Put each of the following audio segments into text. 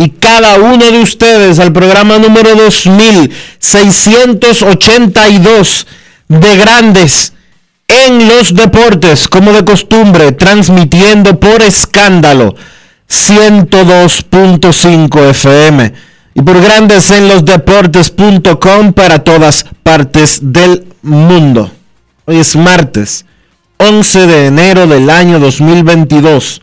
y cada uno de ustedes al programa número 2682 de Grandes en los Deportes, como de costumbre, transmitiendo por escándalo 102.5 FM y por Grandes en los Deportes.com para todas partes del mundo. Hoy es martes 11 de enero del año 2022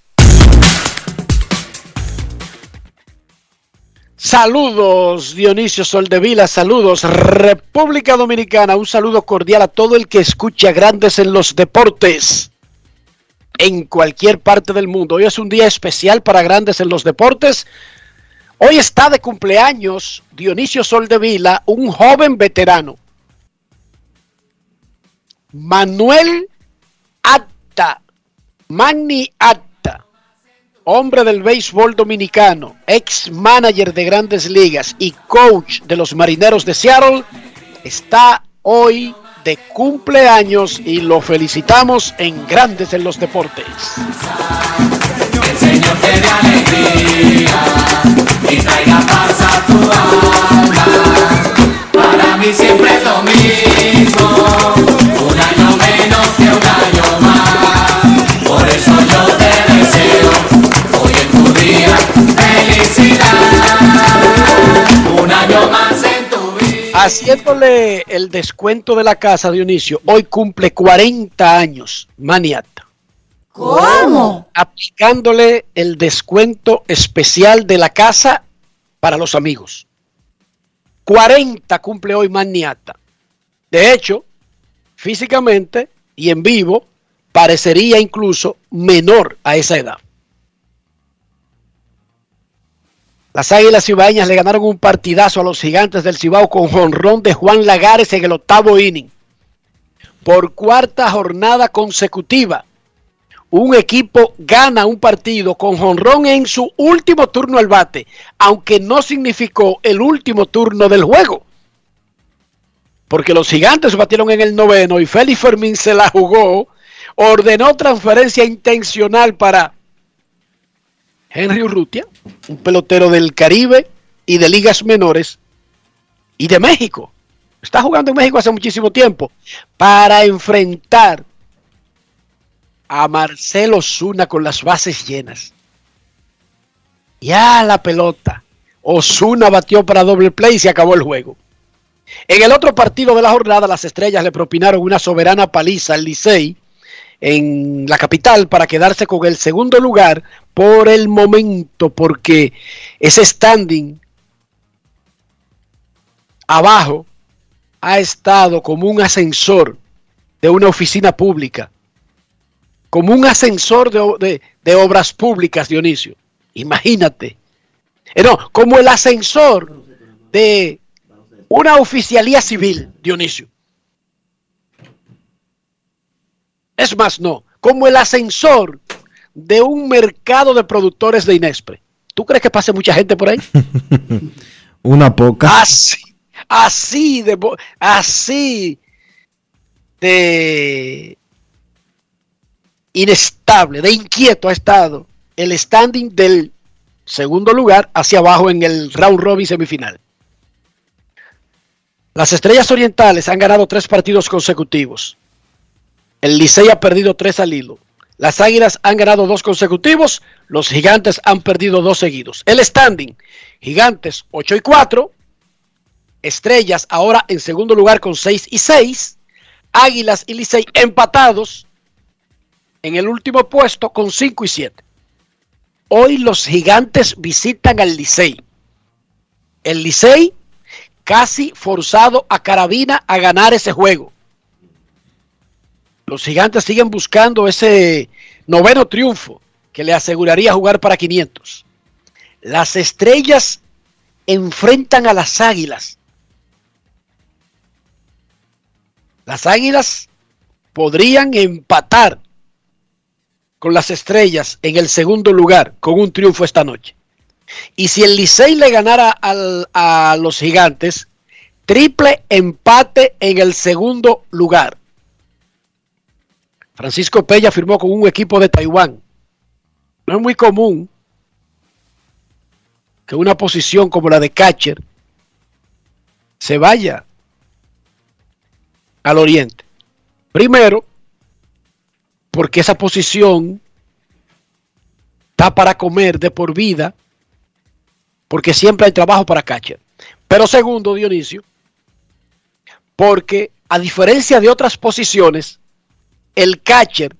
Saludos Dionisio Soldevila, saludos República Dominicana, un saludo cordial a todo el que escucha Grandes en los Deportes en cualquier parte del mundo. Hoy es un día especial para Grandes en los Deportes. Hoy está de cumpleaños Dionisio Soldevila, un joven veterano. Manuel Atta, Magni Atta, hombre del béisbol dominicano, ex manager de grandes ligas y coach de los marineros de Seattle, está hoy de cumpleaños y lo felicitamos en Grandes en los Deportes. Para mí siempre es lo mismo, un año menos que un Haciéndole el descuento de la casa, Dionisio, hoy cumple 40 años, Maniata. ¿Cómo? Aplicándole el descuento especial de la casa para los amigos. 40 cumple hoy Maniata. De hecho, físicamente y en vivo, parecería incluso menor a esa edad. Las Águilas Cibaeñas le ganaron un partidazo a los gigantes del Cibao con jonrón de Juan Lagares en el octavo inning. Por cuarta jornada consecutiva, un equipo gana un partido con jonrón en su último turno al bate, aunque no significó el último turno del juego. Porque los gigantes batieron en el noveno y Félix Fermín se la jugó, ordenó transferencia intencional para Henry Urrutia, un pelotero del Caribe y de ligas menores y de México. Está jugando en México hace muchísimo tiempo para enfrentar a Marcelo Zuna con las bases llenas. Ya la pelota. Osuna batió para doble play y se acabó el juego. En el otro partido de la jornada, las estrellas le propinaron una soberana paliza al Licey en la capital para quedarse con el segundo lugar por el momento, porque ese standing abajo ha estado como un ascensor de una oficina pública, como un ascensor de, de obras públicas, Dionisio. Imagínate. Eh, no, como el ascensor de una oficialía civil, Dionisio. Es más, no, como el ascensor de un mercado de productores de Inespre. ¿Tú crees que pase mucha gente por ahí? Una poca. Así, así de, así de inestable, de inquieto ha estado el standing del segundo lugar hacia abajo en el round robin semifinal. Las Estrellas Orientales han ganado tres partidos consecutivos. El Licey ha perdido tres al hilo. Las Águilas han ganado dos consecutivos. Los Gigantes han perdido dos seguidos. El standing, Gigantes 8 y 4. Estrellas ahora en segundo lugar con 6 y 6. Águilas y Licey empatados en el último puesto con 5 y 7. Hoy los gigantes visitan al Licey. El Licey casi forzado a Carabina a ganar ese juego. Los gigantes siguen buscando ese noveno triunfo que le aseguraría jugar para 500. Las estrellas enfrentan a las águilas. Las águilas podrían empatar con las estrellas en el segundo lugar con un triunfo esta noche. Y si el Licey le ganara al- a los gigantes, triple empate en el segundo lugar. Francisco Pella firmó con un equipo de Taiwán. No es muy común que una posición como la de catcher se vaya al oriente. Primero, porque esa posición está para comer de por vida, porque siempre hay trabajo para catcher. Pero segundo, Dionisio, porque a diferencia de otras posiciones, el catcher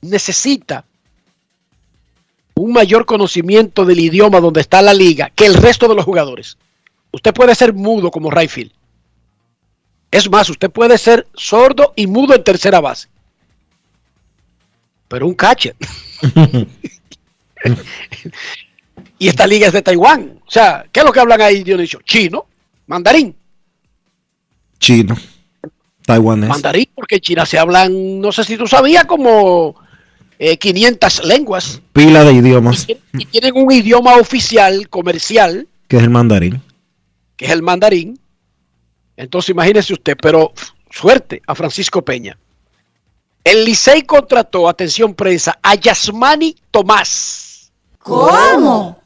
necesita un mayor conocimiento del idioma donde está la liga que el resto de los jugadores. Usted puede ser mudo como Rayfield. Es más, usted puede ser sordo y mudo en tercera base. Pero un catcher. y esta liga es de Taiwán. O sea, ¿qué es lo que hablan ahí, Dionisio? Chino, mandarín. Chino. Taiwanés. Mandarín, porque en China se hablan, no sé si tú sabías, como eh, 500 lenguas. Pila de idiomas. Y tienen un idioma oficial, comercial, Que es el mandarín. que es el mandarín. Entonces imagínese usted, pero suerte a Francisco Peña. El Licey contrató, atención prensa, a Yasmani Tomás. ¿Cómo?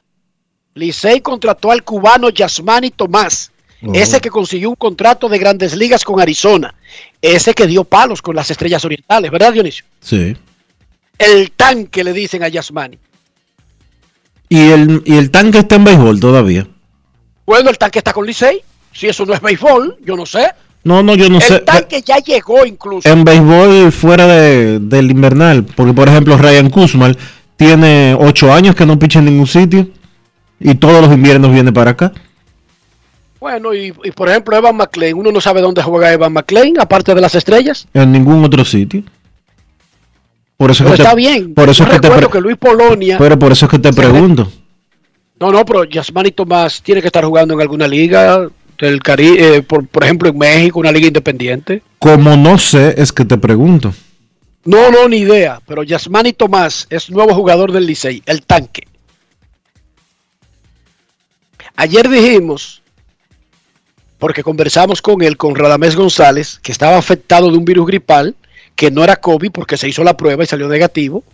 Licey contrató al cubano Yasmani Tomás. Ese que consiguió un contrato de grandes ligas con Arizona. Ese que dio palos con las estrellas orientales, ¿verdad, Dionisio? Sí. El tanque le dicen a Yasmani. Y el, y el tanque está en béisbol todavía. Bueno, el tanque está con Licey. Si eso no es béisbol, yo no sé. No, no, yo no el sé. tanque ya llegó incluso. En béisbol fuera de, del invernal. Porque, por ejemplo, Ryan Kuzmal tiene ocho años que no picha en ningún sitio. Y todos los inviernos viene para acá. Bueno, y, y por ejemplo, Evan McLean, uno no sabe dónde juega Evan McLean, aparte de las estrellas. En ningún otro sitio. Por eso Pero que está te, bien. Por eso Yo es que te recuerdo pre- que Luis Polonia. Pero por eso es que te pregunto. No, no, pero Yasmani Tomás tiene que estar jugando en alguna liga del Caribe, por, por ejemplo, en México, una liga independiente. Como no sé, es que te pregunto. No, no, ni idea. Pero Yasmani Tomás es nuevo jugador del Licey, el tanque. Ayer dijimos, porque conversamos con él, con Radamés González, que estaba afectado de un virus gripal, que no era COVID porque se hizo la prueba y salió negativo,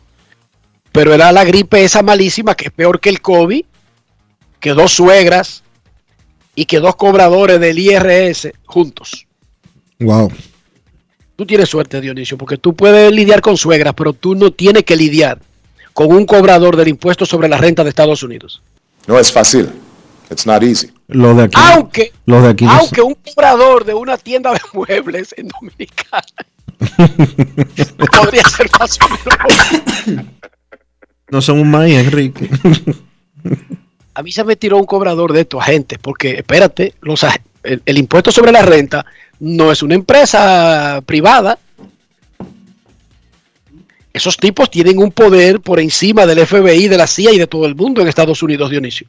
pero era la gripe esa malísima que es peor que el COVID, que dos suegras y que dos cobradores del IRS juntos. Wow. Tú tienes suerte, Dionisio, porque tú puedes lidiar con suegras, pero tú no tienes que lidiar con un cobrador del impuesto sobre la renta de Estados Unidos. No es fácil. It's not easy. Los de aquí. Aunque, los de aquí no aunque un cobrador de una tienda de muebles en Dominicana podría ser más o menos. No son un maíz, Enrique. A mí se me tiró un cobrador de estos agentes, porque espérate, los, el, el impuesto sobre la renta no es una empresa privada. Esos tipos tienen un poder por encima del FBI, de la CIA y de todo el mundo en Estados Unidos, Dionisio.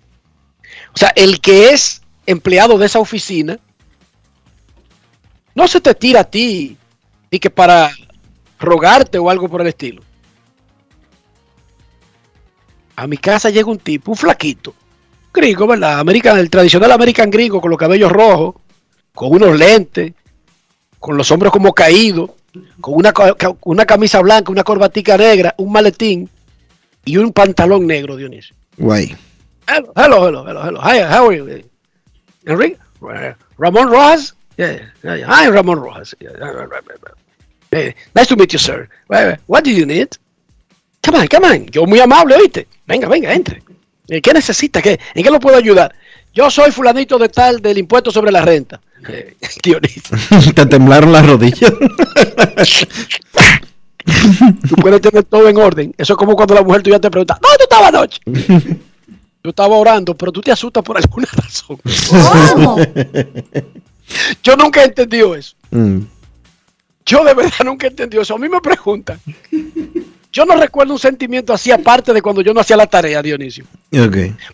O sea, el que es empleado de esa oficina no se te tira a ti y que para rogarte o algo por el estilo. A mi casa llega un tipo, un flaquito, gringo, ¿verdad? American, el tradicional American gringo con los cabellos rojos, con unos lentes, con los hombros como caídos, con una camisa blanca, una corbatica negra, un maletín y un pantalón negro, Dionisio. Guay. Hello, hello, hello, hello, hello. Hi, how are you? Enrique? Ramon Rojas? Yeah, yeah, yeah. Hi, Ramon Rojas. Yeah, yeah, right, right, right, right. Hey, nice to meet you, sir. What do you need? Come on, come on. Yo muy amable, ¿oíste? Venga, venga, entre. Eh, ¿Qué necesita? ¿Qué? ¿En qué lo puedo ayudar? Yo soy fulanito de tal del impuesto sobre la renta. Eh, Dionisio, Te temblaron las rodillas. tú puedes tener todo en orden. Eso es como cuando la mujer tuya te pregunta, ¿dónde tú estabas anoche? Yo estaba orando, pero tú te asustas por alguna razón. ¿Cómo? Yo nunca he entendido eso. Mm. Yo de verdad nunca he entendido eso. A mí me preguntan. Yo no recuerdo un sentimiento así aparte de cuando yo no hacía la tarea, Dionisio.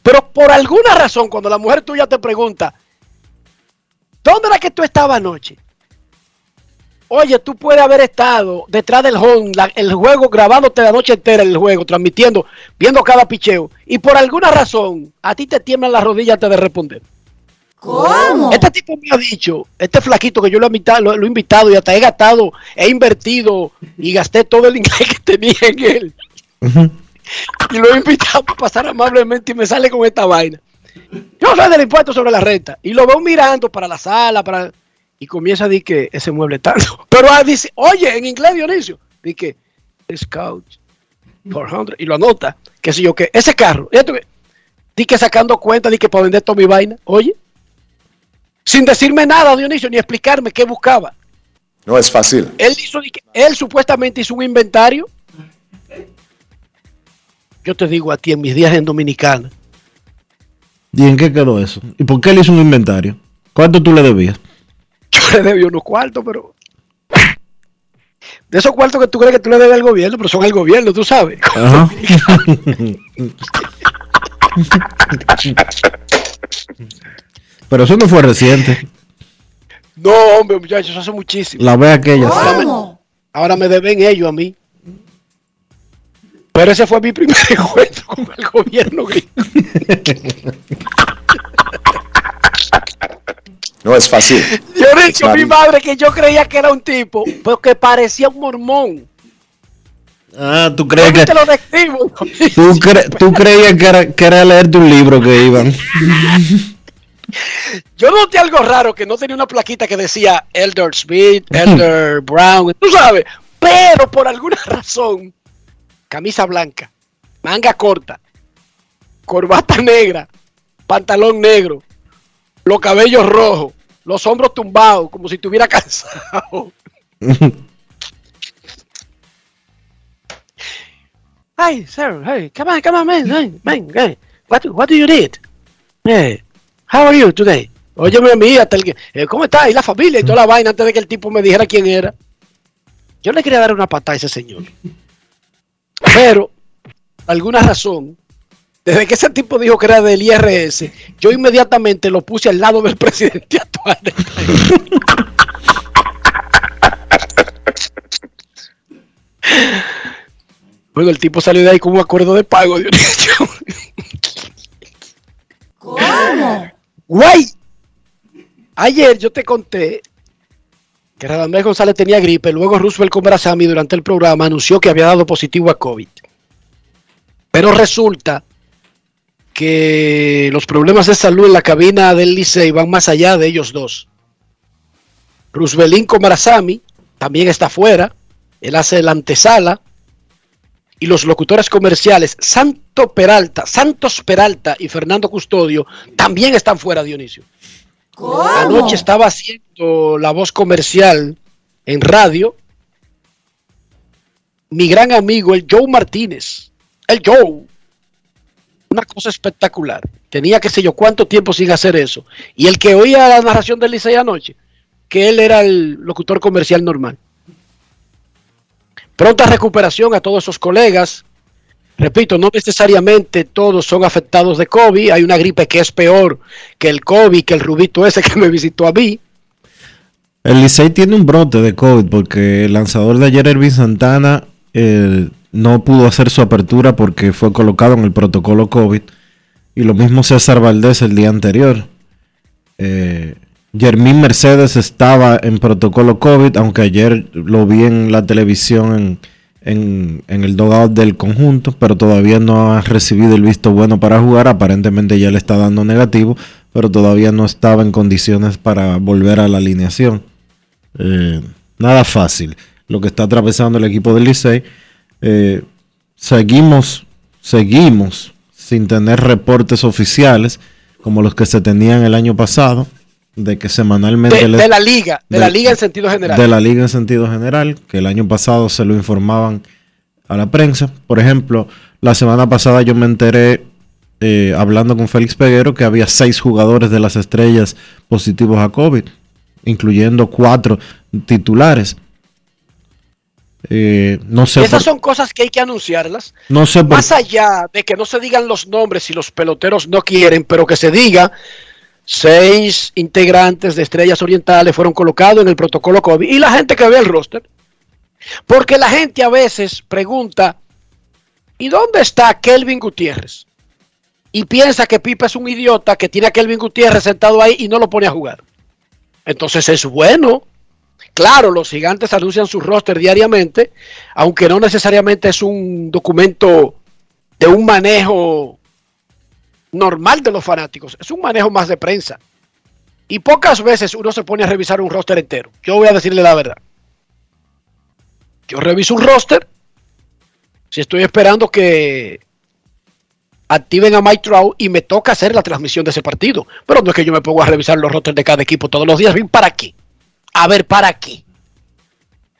Pero por alguna razón, cuando la mujer tuya te pregunta, ¿dónde era que tú estabas anoche? Oye, tú puedes haber estado detrás del home, la- el juego grabándote la noche entera el juego, transmitiendo, viendo cada picheo, y por alguna razón a ti te tiemblan las rodillas antes de responder. ¿Cómo? Este tipo me ha dicho, este flaquito que yo lo he, invitado, lo, lo he invitado y hasta he gastado, he invertido y gasté todo el inglés que tenía en él. Y lo he invitado a pasar amablemente y me sale con esta vaina. Yo soy del impuesto sobre la renta. Y lo veo mirando para la sala, para y comienza a decir que ese mueble tanto. Pero ah, dice, oye, en inglés Dionisio, dice que Scout 400 y lo anota, que sé yo que ese carro, di que sacando cuenta, di que para vender toda mi vaina, oye, sin decirme nada, Dionisio, ni explicarme qué buscaba. No es fácil. Él hizo, di que- él supuestamente hizo un inventario. Yo te digo a ti en mis días en Dominicana, ¿Y en qué quedó eso? ¿Y por qué le hizo un inventario? ¿Cuánto tú le debías? Yo le debí unos cuartos, pero de esos cuartos que tú crees que tú le debes al gobierno, pero son al gobierno, tú sabes. Ajá. Pero eso no fue reciente. No, hombre, muchachos, eso hace muchísimo. La ve aquella. ¿Cómo? Ahora me deben ellos a mí. Pero ese fue mi primer encuentro con el gobierno gringo. No es fácil. Yo It's dije a mi madre que yo creía que era un tipo, pero que parecía un mormón. Ah, tú Yo crees que. te lo describo. Tú, cre- tú creías que era, que era leerte un libro que iban. Yo noté algo raro que no tenía una plaquita que decía Elder Smith, Elder Brown, tú sabes, pero por alguna razón, camisa blanca, manga corta, corbata negra, pantalón negro, los cabellos rojos, los hombros tumbados, como si estuviera cansado. Hey, sir, hey, come on, come on, man, man, man, hey, what, what do you need? Hey, how are you today? Óyeme a mí, hasta el que, eh, ¿cómo está? Y la familia y toda la vaina antes de que el tipo me dijera quién era. Yo le quería dar una patada a ese señor. Pero, por alguna razón, desde que ese tipo dijo que era del IRS, yo inmediatamente lo puse al lado del presidente actual. del país. Bueno, el tipo salió de ahí con un acuerdo de pago. ¿Cómo? Guay. Ayer yo te conté que Radamés González tenía gripe, luego Roosevelt Comerazami durante el programa anunció que había dado positivo a COVID. Pero resulta que los problemas de salud en la cabina del Licey van más allá de ellos dos. Rooseveltín Comerazami también está fuera, él hace la antesala y los locutores comerciales Santo Peralta, Santos Peralta y Fernando Custodio también están fuera, Dionisio. ¿Cómo? Anoche estaba haciendo la voz comercial en radio. Mi gran amigo, el Joe Martínez. El Joe. Una cosa espectacular. Tenía que sé yo cuánto tiempo sin hacer eso. Y el que oía la narración del Licey anoche, que él era el locutor comercial normal. Pronta recuperación a todos esos colegas. Repito, no necesariamente todos son afectados de COVID. Hay una gripe que es peor que el COVID, que el rubito ese que me visitó a mí. El Licey tiene un brote de COVID porque el lanzador de ayer, Ervin Santana, eh, no pudo hacer su apertura porque fue colocado en el protocolo COVID. Y lo mismo César Valdés el día anterior. Eh, Germín Mercedes estaba en protocolo COVID, aunque ayer lo vi en la televisión en, el dogout del conjunto, pero todavía no ha recibido el visto bueno para jugar. Aparentemente ya le está dando negativo, pero todavía no estaba en condiciones para volver a la alineación. Eh, nada fácil lo que está atravesando el equipo del Licey. Eh, seguimos, seguimos sin tener reportes oficiales como los que se tenían el año pasado, de que semanalmente... De, les- de la liga, de, de- la liga en sentido general. de la liga en sentido general, que el año pasado se lo informaban a la prensa. Por ejemplo, la semana pasada yo me enteré, eh, hablando con Félix Peguero, que había seis jugadores de las estrellas positivos a COVID, incluyendo cuatro titulares. Eh, no sé, Esas por, son cosas que hay que anunciarlas. no sé por- Más allá de que no se digan los nombres si los peloteros no quieren, pero que se diga seis integrantes de Estrellas Orientales fueron colocados en el protocolo COVID y la gente que ve el roster. Porque la gente a veces pregunta, ¿y dónde está Kelvin Gutiérrez? Y piensa que Pipa es un idiota que tiene a Kelvin Gutiérrez sentado ahí y no lo pone a jugar. Entonces es bueno. Claro, los gigantes anuncian su roster diariamente, aunque no necesariamente es un documento de un manejo normal de los fanáticos, es un manejo más de prensa. Y pocas veces uno se pone a revisar un roster entero. Yo voy a decirle la verdad. Yo reviso un roster si estoy esperando que activen a Mike Trout y me toca hacer la transmisión de ese partido. Pero no es que yo me ponga a revisar los rosters de cada equipo todos los días. Bien, ¿para qué? A ver, ¿para qué?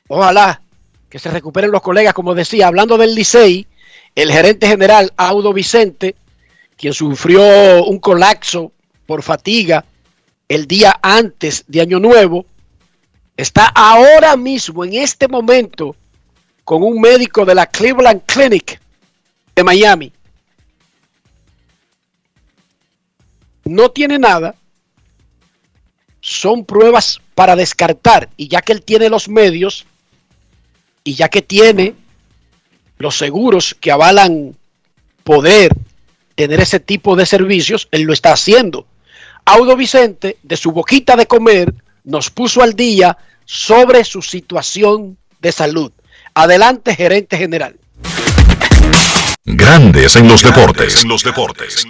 Ojalá que se recuperen los colegas, como decía, hablando del Licey, el gerente general Audo Vicente, quien sufrió un colapso por fatiga el día antes de Año Nuevo, está ahora mismo, en este momento, con un médico de la Cleveland Clinic de Miami. No tiene nada, son pruebas para descartar, y ya que él tiene los medios, y ya que tiene los seguros que avalan poder tener ese tipo de servicios, él lo está haciendo. Audo Vicente, de su boquita de comer, nos puso al día sobre su situación de salud. Adelante, gerente general. Grandes en los deportes. En los deportes.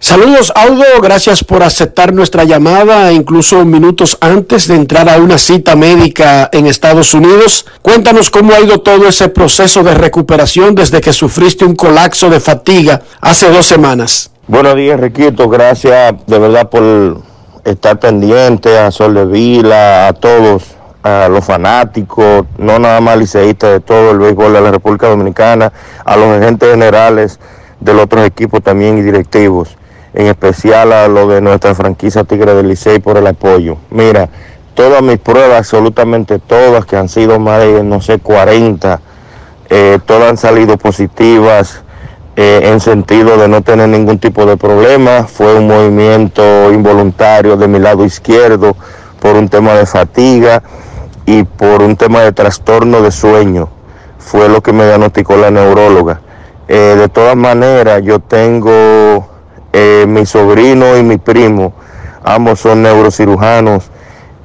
Saludos, Audo. Gracias por aceptar nuestra llamada, incluso minutos antes de entrar a una cita médica en Estados Unidos. Cuéntanos cómo ha ido todo ese proceso de recuperación desde que sufriste un colapso de fatiga hace dos semanas. Buenos días, Riquito. Gracias de verdad por estar pendiente a Sol de Vila, a todos, a los fanáticos, no nada más liceístas de todo el béisbol de la República Dominicana, a los agentes generales de los otros equipos también y directivos, en especial a los de nuestra franquicia Tigre del Licey por el apoyo. Mira, todas mis pruebas, absolutamente todas, que han sido más de, no sé, 40, eh, todas han salido positivas eh, en sentido de no tener ningún tipo de problema. Fue un movimiento involuntario de mi lado izquierdo por un tema de fatiga y por un tema de trastorno de sueño. Fue lo que me diagnosticó la neuróloga. Eh, de todas maneras, yo tengo eh, mi sobrino y mi primo, ambos son neurocirujanos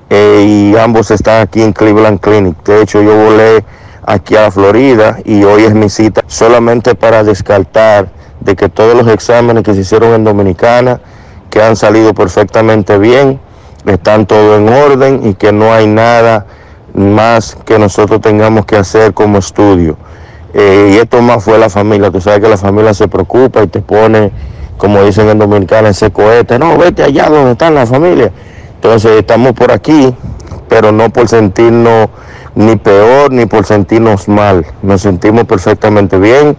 eh, y ambos están aquí en Cleveland Clinic. De hecho, yo volé aquí a Florida y hoy es mi cita solamente para descartar de que todos los exámenes que se hicieron en Dominicana, que han salido perfectamente bien, están todo en orden y que no hay nada más que nosotros tengamos que hacer como estudio. Eh, y esto más fue la familia, tú sabes que la familia se preocupa y te pone, como dicen en Dominicana, ese cohete, no, vete allá donde están la familia. Entonces estamos por aquí, pero no por sentirnos ni peor ni por sentirnos mal. Nos sentimos perfectamente bien.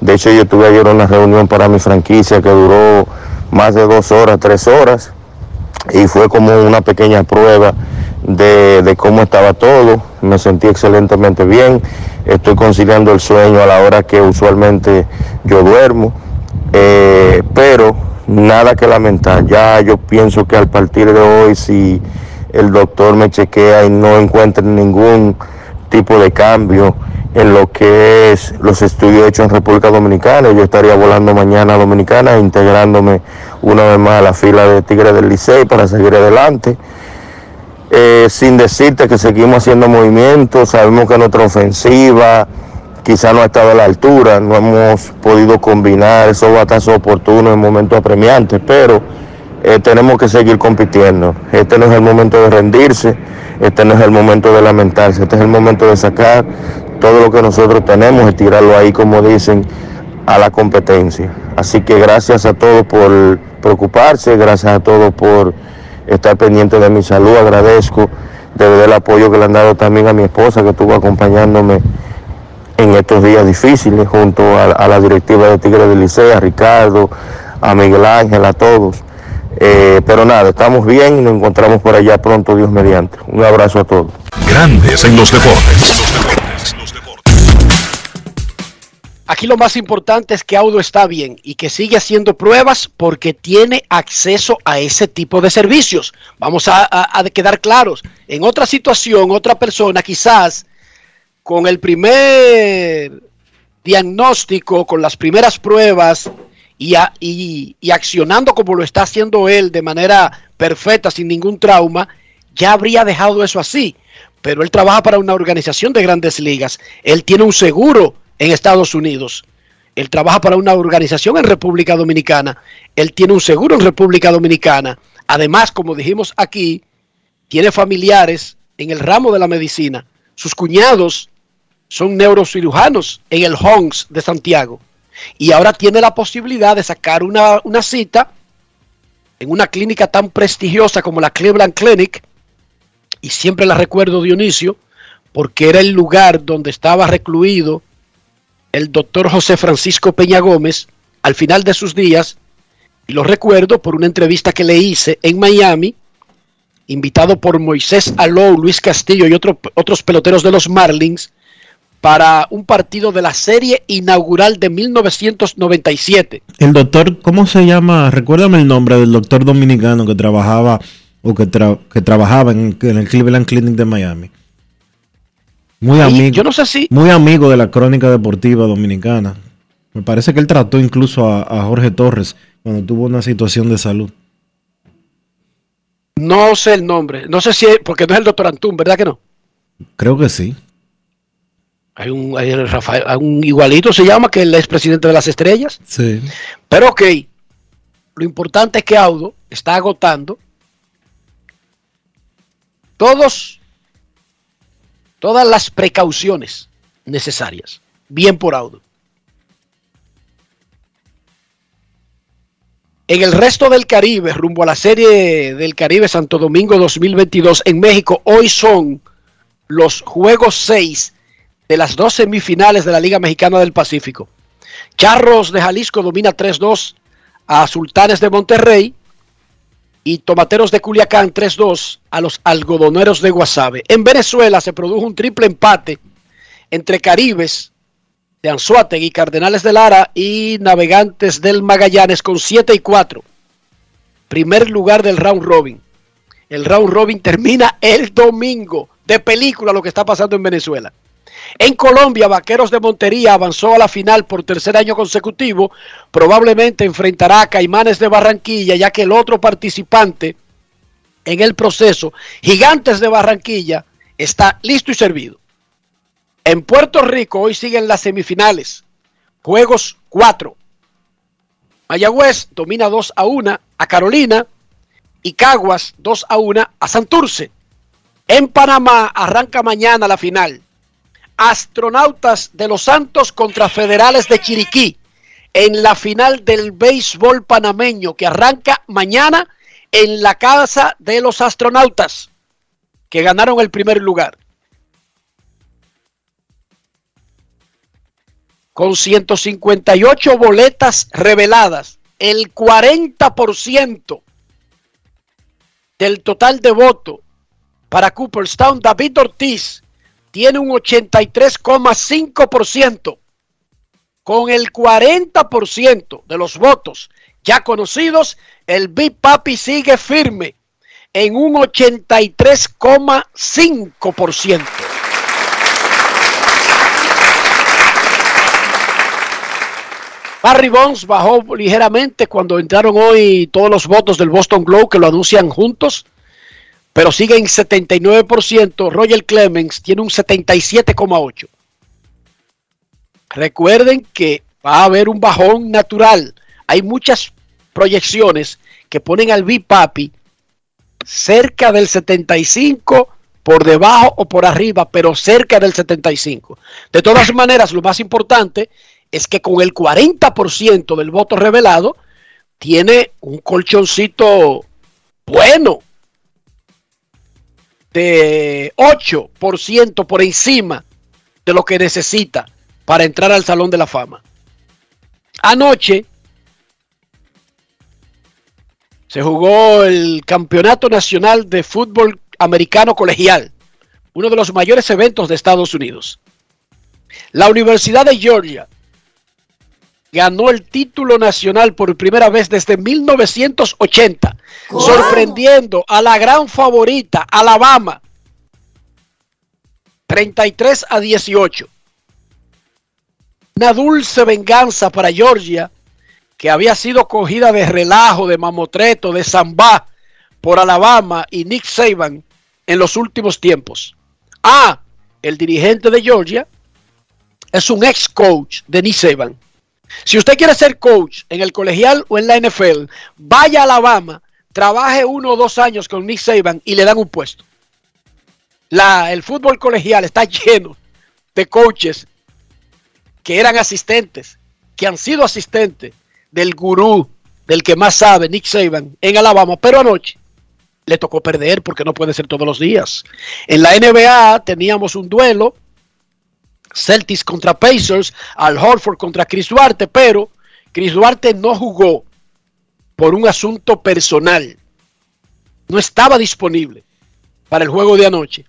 De hecho, yo tuve ayer una reunión para mi franquicia que duró más de dos horas, tres horas, y fue como una pequeña prueba de, de cómo estaba todo. Me sentí excelentemente bien. Estoy conciliando el sueño a la hora que usualmente yo duermo. Eh, pero nada que lamentar. Ya yo pienso que al partir de hoy, si el doctor me chequea y no encuentra ningún tipo de cambio en lo que es los estudios hechos en República Dominicana, yo estaría volando mañana a Dominicana, integrándome una vez más a la fila de Tigre del Licey para seguir adelante. Eh, sin decirte que seguimos haciendo movimientos, sabemos que nuestra ofensiva quizá no ha estado a la altura, no hemos podido combinar esos batazos oportunos en momentos apremiantes, pero eh, tenemos que seguir compitiendo. Este no es el momento de rendirse, este no es el momento de lamentarse, este es el momento de sacar todo lo que nosotros tenemos y tirarlo ahí, como dicen, a la competencia. Así que gracias a todos por preocuparse, gracias a todos por estar pendiente de mi salud, agradezco de verdad el apoyo que le han dado también a mi esposa que estuvo acompañándome en estos días difíciles junto a, a la directiva de Tigre del Liceo, a Ricardo, a Miguel Ángel, a todos. Eh, pero nada, estamos bien y nos encontramos por allá pronto, Dios mediante. Un abrazo a todos. Grandes en los deportes. Aquí lo más importante es que Audo está bien y que sigue haciendo pruebas porque tiene acceso a ese tipo de servicios. Vamos a, a- a quedar claros. En otra situación, otra persona quizás con el primer diagnóstico, con las primeras pruebas y, y accionando como lo está haciendo él de manera perfecta, sin ningún trauma, ya habría dejado eso así. Pero él trabaja para una organización de grandes ligas. Él tiene un seguro en Estados Unidos. Él trabaja para una organización en República Dominicana. Él tiene un seguro en República Dominicana. Además, como dijimos aquí, tiene familiares en el ramo de la medicina. Sus cuñados son neurocirujanos en el HONS de Santiago. Y ahora tiene la posibilidad de sacar una, una cita en una clínica tan prestigiosa como la Cleveland Clinic. Y siempre la recuerdo, Dionisio, porque era el lugar donde estaba recluido el doctor José Francisco Peña Gómez al final de sus días. Y lo recuerdo por una entrevista que le hice en Miami invitado por Moisés Alou, Luis Castillo y otro- otros peloteros de los Marlins para un partido de la serie inaugural de 1997. El doctor, ¿cómo se llama? Recuérdame el nombre del doctor dominicano que trabajaba o que, tra- que trabajaba en, en el Cleveland Clinic de Miami. Muy amigo. yo no sé si- Muy amigo de la crónica deportiva dominicana. Me parece que él trató incluso a, a Jorge Torres cuando tuvo una situación de salud. No sé el nombre, no sé si es, porque no es el doctor Antún, ¿verdad que no? Creo que sí. Hay un, hay Rafael, hay un igualito se llama que el expresidente de las estrellas. Sí. Pero ok, lo importante es que Audo está agotando todos, todas las precauciones necesarias. Bien por Audo. En el resto del Caribe, rumbo a la serie del Caribe Santo Domingo 2022 en México, hoy son los juegos 6 de las dos semifinales de la Liga Mexicana del Pacífico. Charros de Jalisco domina 3-2 a Sultanes de Monterrey y Tomateros de Culiacán 3-2 a los Algodoneros de Guasave. En Venezuela se produjo un triple empate entre Caribes de Anzuategui, Cardenales de Lara y Navegantes del Magallanes con 7 y 4. Primer lugar del round robin. El round robin termina el domingo. De película lo que está pasando en Venezuela. En Colombia, Vaqueros de Montería avanzó a la final por tercer año consecutivo. Probablemente enfrentará a Caimanes de Barranquilla, ya que el otro participante en el proceso, Gigantes de Barranquilla, está listo y servido. En Puerto Rico hoy siguen las semifinales. Juegos 4. Mayagüez domina 2 a 1 a Carolina y Caguas 2 a 1 a Santurce. En Panamá arranca mañana la final. Astronautas de los Santos contra Federales de Chiriquí en la final del béisbol panameño que arranca mañana en la casa de los astronautas que ganaron el primer lugar. con 158 boletas reveladas, el 40% del total de voto para Cooperstown, David Ortiz tiene un 83,5%. Con el 40% de los votos ya conocidos, el Big Papi sigue firme en un 83,5%. Barry Bonds bajó ligeramente cuando entraron hoy todos los votos del Boston Globe que lo anuncian juntos, pero sigue en 79%. Roger Clemens tiene un 77,8%. Recuerden que va a haber un bajón natural. Hay muchas proyecciones que ponen al Papi cerca del 75, por debajo o por arriba, pero cerca del 75. De todas maneras, lo más importante es que con el 40% del voto revelado, tiene un colchoncito bueno de 8% por encima de lo que necesita para entrar al Salón de la Fama. Anoche se jugó el Campeonato Nacional de Fútbol Americano Colegial, uno de los mayores eventos de Estados Unidos. La Universidad de Georgia ganó el título nacional por primera vez desde 1980, sorprendiendo a la gran favorita Alabama 33 a 18. Una dulce venganza para Georgia, que había sido cogida de relajo, de mamotreto, de zambá por Alabama y Nick Saban en los últimos tiempos. Ah, el dirigente de Georgia es un ex coach de Nick Saban. Si usted quiere ser coach en el colegial o en la NFL, vaya a Alabama, trabaje uno o dos años con Nick Saban y le dan un puesto. La, el fútbol colegial está lleno de coaches que eran asistentes, que han sido asistentes del gurú, del que más sabe, Nick Saban, en Alabama, pero anoche le tocó perder porque no puede ser todos los días. En la NBA teníamos un duelo, Celtics contra Pacers, Al Horford contra Chris Duarte, pero Chris Duarte no jugó por un asunto personal. No estaba disponible para el juego de anoche.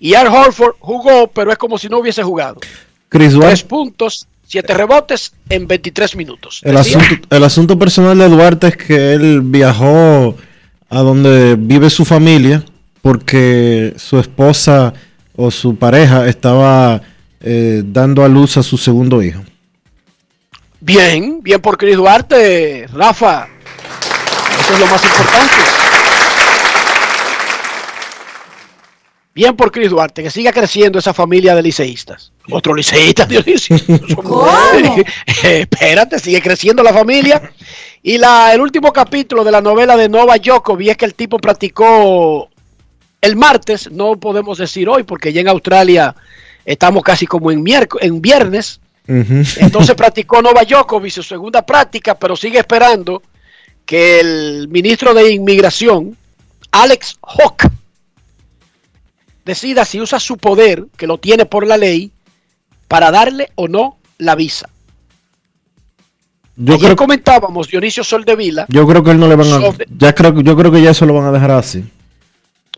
Y Al Horford jugó, pero es como si no hubiese jugado. Chris Duarte. Tres puntos, siete rebotes en 23 minutos. El asunto, el asunto personal de Duarte es que él viajó a donde vive su familia porque su esposa o su pareja estaba eh, dando a luz a su segundo hijo. Bien, bien por Chris Duarte, Rafa. Eso es lo más importante. Bien por Chris Duarte, que siga creciendo esa familia de liceístas. Otro liceísta, Dionisio. Eh, Espérate, sigue creciendo la familia. Y la, el último capítulo de la novela de Nova Djokovic es que el tipo practicó el martes, no podemos decir hoy, porque ya en Australia estamos casi como en, en viernes. Entonces practicó Nova Djokovic su segunda práctica, pero sigue esperando que el ministro de Inmigración, Alex Hawk, decida si usa su poder, que lo tiene por la ley, para darle o no la visa. Yo Ayer creo, comentábamos, Dionisio Soldevila, yo creo que él no le van a. Ya creo, yo creo que ya eso lo van a dejar así.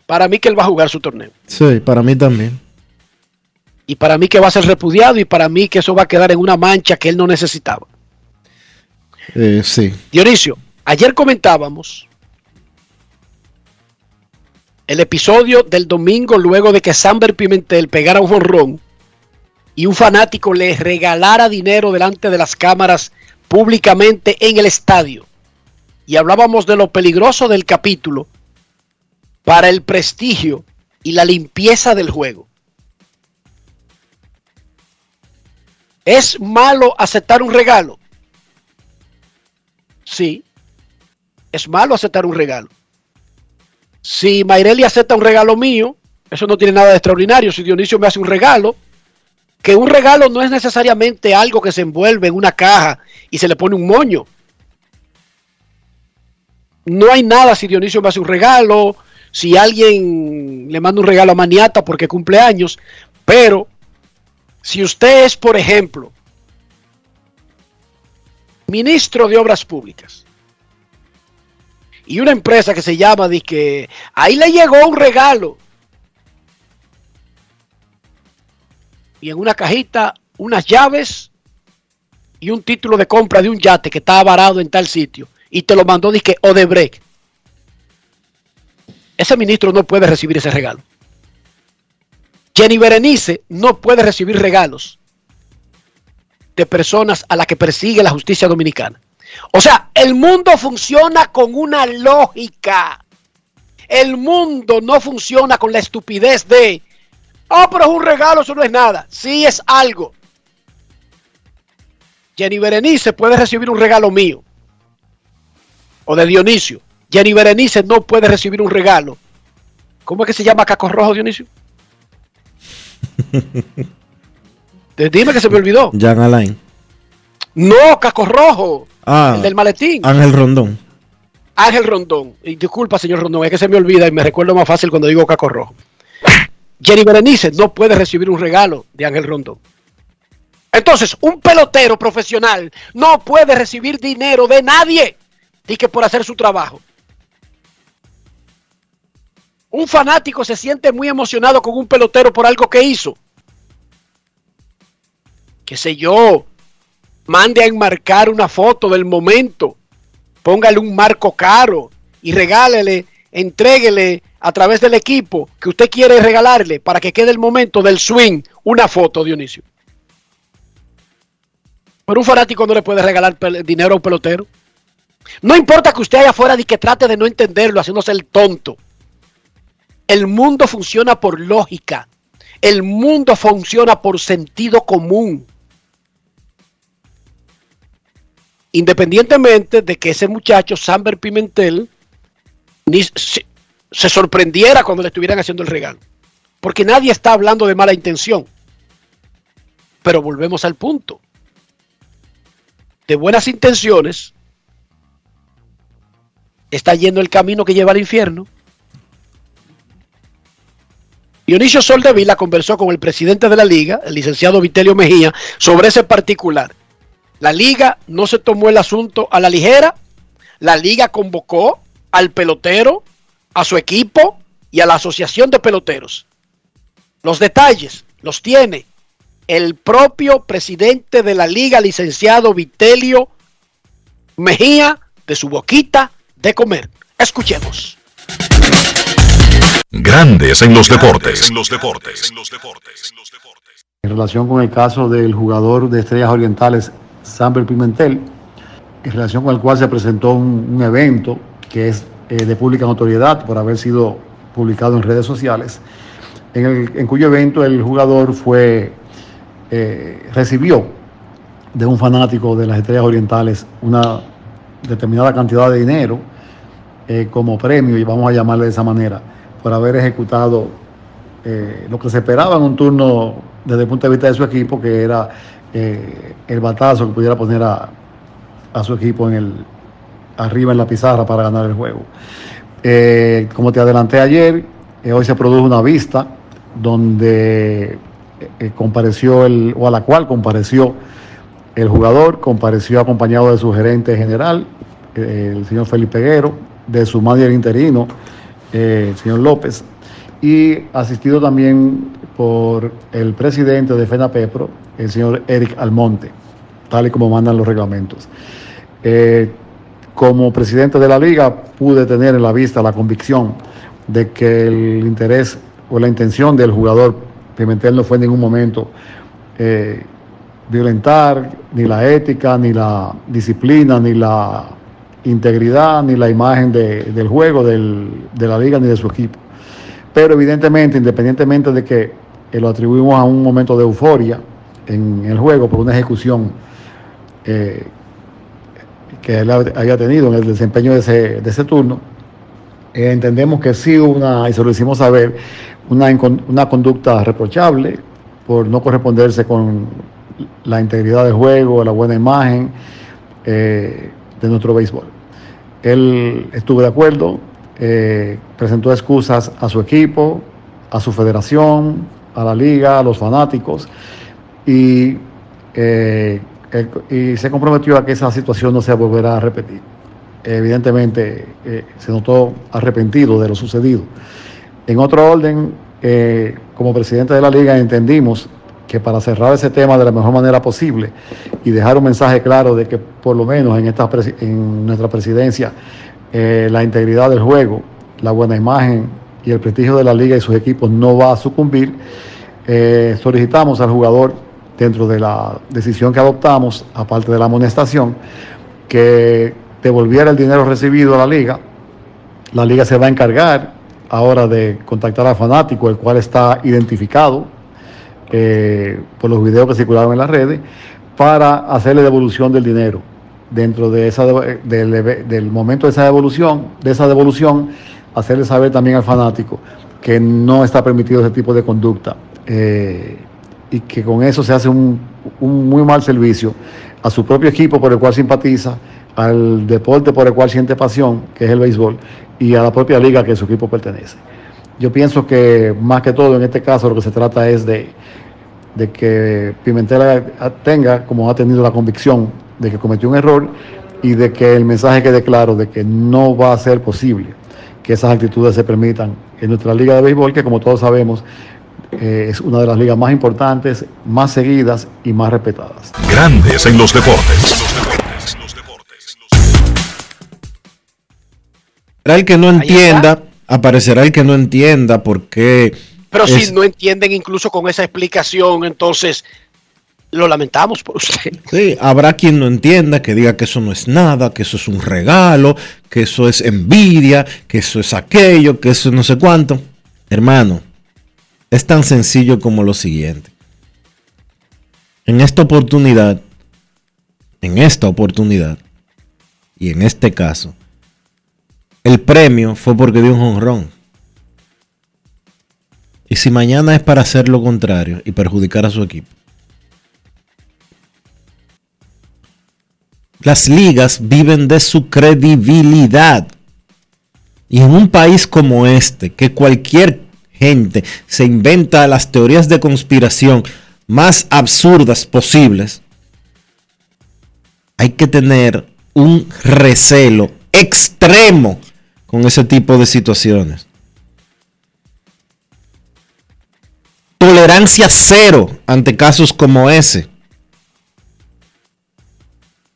para mí que él va a jugar su torneo. Sí, para mí también. Y para mí que va a ser repudiado y para mí que eso va a quedar en una mancha que él no necesitaba. Eh, sí. Dionisio, ayer comentábamos el episodio del domingo luego de que Samber Pimentel pegara un jonrón y un fanático le regalara dinero delante de las cámaras públicamente en el estadio. Y hablábamos de lo peligroso del capítulo para el prestigio y la limpieza del juego. ¿Es malo aceptar un regalo? Sí. Es malo aceptar un regalo. Si Mayreli acepta un regalo mío, eso no tiene nada de extraordinario. Si Dionisio me hace un regalo, que un regalo no es necesariamente algo que se envuelve en una caja y se le pone un moño. No hay nada si Dionisio me hace un regalo, si alguien le manda un regalo a Maniata porque cumple años, pero si usted es, por ejemplo, ministro de Obras Públicas y una empresa que se llama, que ahí le llegó un regalo. Y en una cajita, unas llaves y un título de compra de un yate que estaba varado en tal sitio. Y te lo mandó, que Odebrecht. Ese ministro no puede recibir ese regalo. Jenny Berenice no puede recibir regalos de personas a las que persigue la justicia dominicana. O sea, el mundo funciona con una lógica. El mundo no funciona con la estupidez de, oh, pero es un regalo, eso no es nada. Sí es algo. Jenny Berenice puede recibir un regalo mío o de Dionisio. Jenny Berenice no puede recibir un regalo. ¿Cómo es que se llama Caco Rojo, Dionisio? Dime que se me olvidó. Jan Alain. No, Caco Rojo. Ah, el del maletín. Ángel Rondón. Ángel Rondón. Y disculpa, señor Rondón, es que se me olvida y me recuerdo más fácil cuando digo Caco Rojo. Jenny Berenice no puede recibir un regalo de Ángel Rondón. Entonces, un pelotero profesional no puede recibir dinero de nadie y que por hacer su trabajo. Un fanático se siente muy emocionado con un pelotero por algo que hizo. Qué sé yo, mande a enmarcar una foto del momento, póngale un marco caro y regálele, entréguele a través del equipo que usted quiere regalarle para que quede el momento del swing una foto, Dionisio. Pero un fanático no le puede regalar dinero a un pelotero. No importa que usted haya afuera y que trate de no entenderlo, haciéndose el tonto. El mundo funciona por lógica. El mundo funciona por sentido común. Independientemente de que ese muchacho, Samber Pimentel, ni se, se sorprendiera cuando le estuvieran haciendo el regalo. Porque nadie está hablando de mala intención. Pero volvemos al punto. De buenas intenciones, está yendo el camino que lleva al infierno. Dionisio Soldevila conversó con el presidente de la liga, el licenciado Vitelio Mejía, sobre ese particular. La liga no se tomó el asunto a la ligera. La liga convocó al pelotero, a su equipo y a la asociación de peloteros. Los detalles los tiene el propio presidente de la liga, licenciado Vitelio Mejía, de su boquita de comer. Escuchemos. Grandes en los deportes. En los deportes. En relación con el caso del jugador de Estrellas Orientales, Samber Pimentel, en relación con el cual se presentó un, un evento que es eh, de pública notoriedad por haber sido publicado en redes sociales, en, el, en cuyo evento el jugador fue, eh, recibió de un fanático de las Estrellas Orientales una determinada cantidad de dinero eh, como premio, y vamos a llamarle de esa manera, por haber ejecutado eh, lo que se esperaba en un turno desde el punto de vista de su equipo, que era eh, el batazo que pudiera poner a, a, su equipo en el, arriba en la pizarra para ganar el juego. Eh, como te adelanté ayer, hoy se produjo una vista donde compareció el, o a la cual compareció el jugador, compareció acompañado de su gerente general, el señor Felipe Peguero, de su manager interino, el señor López, y asistido también por el presidente de FENAPEPRO, el señor Eric Almonte, tal y como mandan los reglamentos. Eh, como presidente de la liga pude tener en la vista la convicción de que el interés o la intención del jugador Pimentel no fue en ningún momento eh, violentar ni la ética, ni la disciplina, ni la integridad, ni la imagen de, del juego del, de la liga, ni de su equipo. Pero evidentemente, independientemente de que eh, lo atribuimos a un momento de euforia en el juego por una ejecución eh, que él haya tenido en el desempeño de ese, de ese turno, eh, entendemos que sí una, y se lo hicimos saber, una, una conducta reprochable por no corresponderse con la integridad del juego, la buena imagen de nuestro béisbol. Él estuvo de acuerdo, eh, presentó excusas a su equipo, a su federación, a la liga, a los fanáticos y eh, se comprometió a que esa situación no se volverá a repetir. Evidentemente eh, se notó arrepentido de lo sucedido. En otro orden, como presidente de la liga entendimos que para cerrar ese tema de la mejor manera posible y dejar un mensaje claro de que por lo menos en, esta en nuestra presidencia eh, la integridad del juego, la buena imagen y el prestigio de la liga y sus equipos no va a sucumbir, eh, solicitamos al jugador dentro de la decisión que adoptamos, aparte de la amonestación, que devolviera el dinero recibido a la liga. La liga se va a encargar ahora de contactar al fanático, el cual está identificado eh, por los videos que circularon en las redes, para hacerle devolución del dinero. Dentro de esa, del momento de esa devolución, de esa devolución, hacerle saber también al fanático que no está permitido ese tipo de conducta eh, y que con eso se hace un, un muy mal servicio a su propio equipo por el cual simpatiza, al deporte por el cual siente pasión, que es el béisbol, y a la propia liga que su equipo pertenece. Yo pienso que más que todo en este caso lo que se trata es de, de que Pimentel tenga, como ha tenido la convicción, de que cometió un error y de que el mensaje quede claro de que no va a ser posible que esas actitudes se permitan en nuestra liga de béisbol, que como todos sabemos eh, es una de las ligas más importantes, más seguidas y más respetadas. Grandes en los deportes. Aparecerá el que no entienda, aparecerá el que no entienda por qué. Pero es- si no entienden incluso con esa explicación, entonces lo lamentamos por usted. Sí, habrá quien no entienda, que diga que eso no es nada, que eso es un regalo, que eso es envidia, que eso es aquello, que eso es no sé cuánto. Hermano, es tan sencillo como lo siguiente. En esta oportunidad, en esta oportunidad, y en este caso, el premio fue porque dio un jonrón. Y si mañana es para hacer lo contrario y perjudicar a su equipo. Las ligas viven de su credibilidad. Y en un país como este, que cualquier gente se inventa las teorías de conspiración más absurdas posibles, hay que tener un recelo extremo con ese tipo de situaciones. Tolerancia cero ante casos como ese.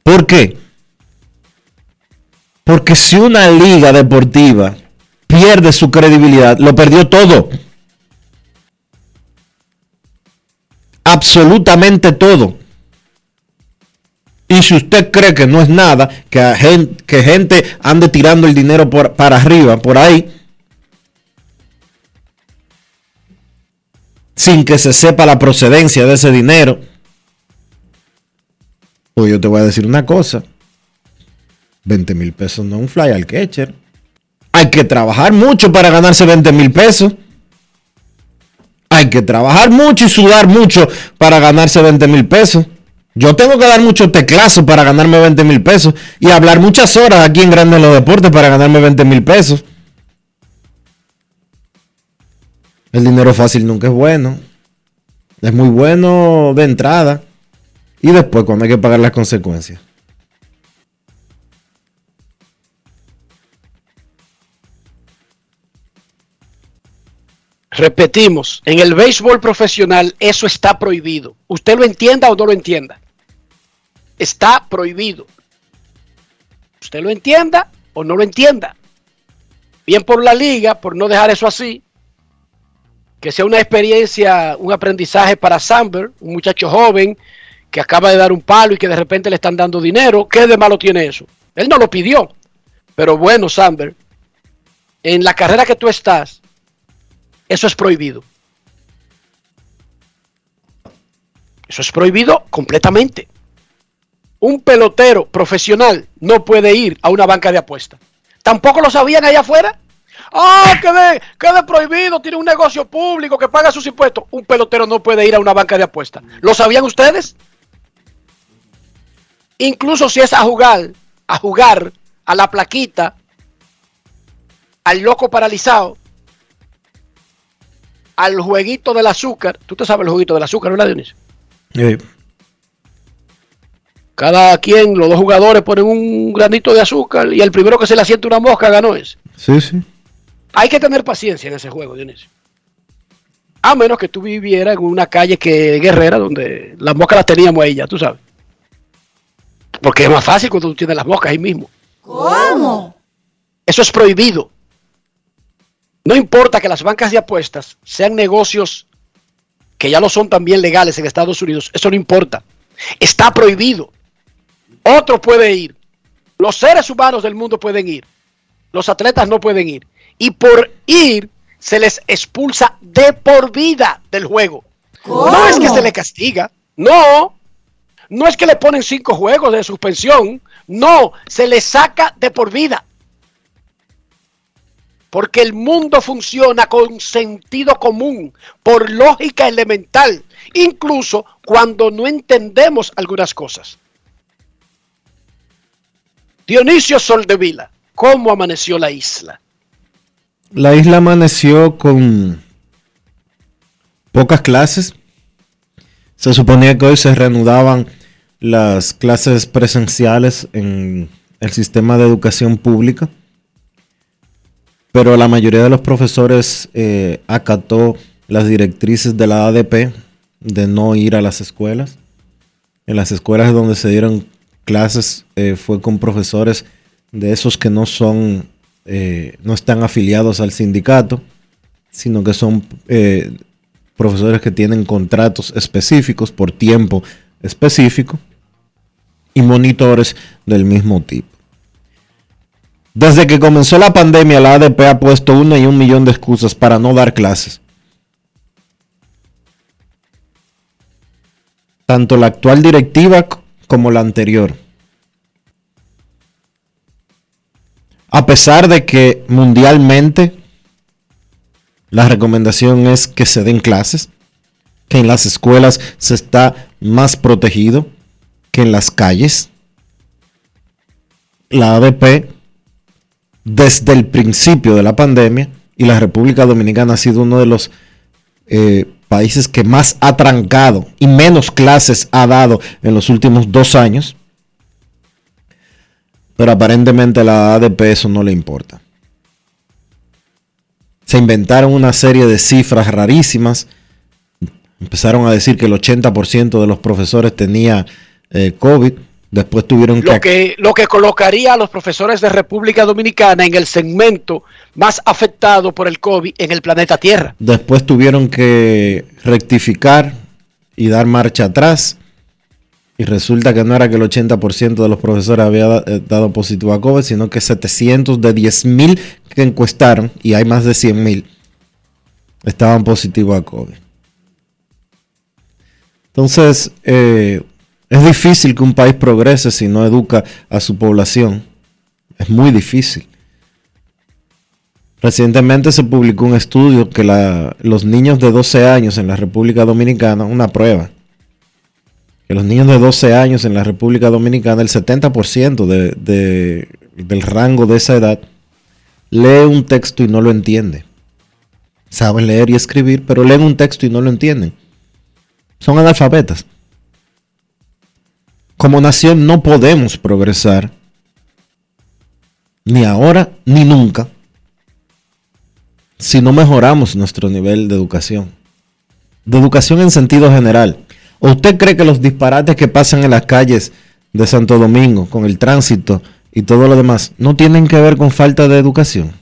¿Por qué? Porque si una liga deportiva pierde su credibilidad, lo perdió todo. Absolutamente todo. Y si usted cree que no es nada, que, a gen- que gente ande tirando el dinero para arriba, por ahí, sin que se sepa la procedencia de ese dinero, pues yo te voy a decir una cosa. 20 mil pesos no es un fly al catcher. Hay que trabajar mucho para ganarse 20 mil pesos. Hay que trabajar mucho y sudar mucho para ganarse 20 mil pesos. Yo tengo que dar mucho teclazo para ganarme 20 mil pesos y hablar muchas horas aquí en Grandes los Deportes para ganarme 20 mil pesos. El dinero fácil nunca es bueno. Es muy bueno de entrada y después cuando hay que pagar las consecuencias. Repetimos, en el béisbol profesional eso está prohibido. Usted lo entienda o no lo entienda. Está prohibido. Usted lo entienda o no lo entienda. Bien por la liga, por no dejar eso así. Que sea una experiencia, un aprendizaje para Samber, un muchacho joven que acaba de dar un palo y que de repente le están dando dinero. ¿Qué de malo tiene eso? Él no lo pidió. Pero bueno, Samber, en la carrera que tú estás, eso es prohibido. Eso es prohibido completamente. Un pelotero profesional no puede ir a una banca de apuestas. ¿Tampoco lo sabían allá afuera? ¡Ah, que de, que de prohibido! Tiene un negocio público que paga sus impuestos. Un pelotero no puede ir a una banca de apuestas. ¿Lo sabían ustedes? Incluso si es a jugar, a jugar a la plaquita, al loco paralizado, al jueguito del azúcar. Tú te sabes el jueguito del azúcar, ¿verdad, Dionisio? Eh, Cada quien, los dos jugadores ponen un granito de azúcar y el primero que se le asiente una mosca ganó ese. Sí, sí. Hay que tener paciencia en ese juego, Dionisio. A menos que tú vivieras en una calle que guerrera donde las moscas las teníamos ahí ya, tú sabes. Porque es más fácil cuando tú tienes las moscas ahí mismo. ¿Cómo? Eso es prohibido. No importa que las bancas de apuestas sean negocios que ya lo son también legales en Estados Unidos, eso no importa. Está prohibido. Otro puede ir. Los seres humanos del mundo pueden ir. Los atletas no pueden ir. Y por ir se les expulsa de por vida del juego. No es que se le castiga. No. No es que le ponen cinco juegos de suspensión. No. Se le saca de por vida. Porque el mundo funciona con sentido común, por lógica elemental, incluso cuando no entendemos algunas cosas. Dionisio Soldevila, ¿cómo amaneció la isla? La isla amaneció con pocas clases. Se suponía que hoy se reanudaban las clases presenciales en el sistema de educación pública, pero la mayoría de los profesores eh, acató las directrices de la ADP de no ir a las escuelas. En las escuelas donde se dieron clases eh, fue con profesores de esos que no son, eh, no están afiliados al sindicato, sino que son eh, profesores que tienen contratos específicos por tiempo específico y monitores del mismo tipo. Desde que comenzó la pandemia, la ADP ha puesto una y un millón de excusas para no dar clases. Tanto la actual directiva como la anterior. A pesar de que mundialmente la recomendación es que se den clases, que en las escuelas se está más protegido que en las calles, la ADP desde el principio de la pandemia y la República Dominicana ha sido uno de los eh, países que más ha trancado y menos clases ha dado en los últimos dos años. Pero aparentemente a la ADP eso no le importa. Se inventaron una serie de cifras rarísimas. Empezaron a decir que el 80% de los profesores tenía eh, COVID. Después tuvieron Lo que, lo que colocaría a los profesores de República Dominicana en el segmento más afectado por el COVID en el planeta Tierra. Después tuvieron que rectificar y dar marcha atrás. Y resulta que no era que el 80% de los profesores había eh, dado positivo a COVID, sino que 700 de 10.000 que encuestaron, y hay más de 100.000, estaban positivos a COVID. Entonces, eh, es difícil que un país progrese si no educa a su población. Es muy difícil. Recientemente se publicó un estudio que los niños de 12 años en la República Dominicana, una prueba, que los niños de 12 años en la República Dominicana, el 70% de, de- del rango de esa edad, lee un texto y no lo entiende. Saben leer y escribir, pero leen un texto y no lo entienden. Son analfabetas. Como nación no podemos progresar, ni ahora ni nunca, si no mejoramos nuestro nivel de educación. De educación en sentido general. ¿O usted cree que los disparates que pasan en las calles de Santo Domingo, con el tránsito y todo lo demás, no tienen que ver con falta de educación?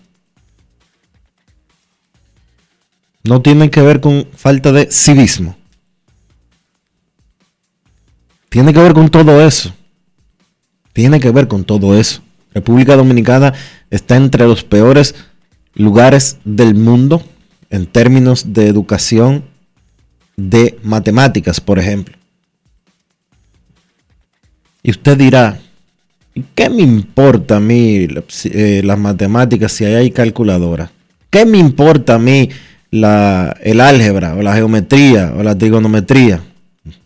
No tienen que ver con falta de civismo. Tiene que ver con todo eso. Tiene que ver con todo eso. República Dominicana está entre los peores lugares del mundo en términos de educación de matemáticas, por ejemplo. Y usted dirá, ¿y qué me importa a mí eh, las matemáticas si hay calculadora? ¿Qué me importa a mí el álgebra o la geometría o la trigonometría?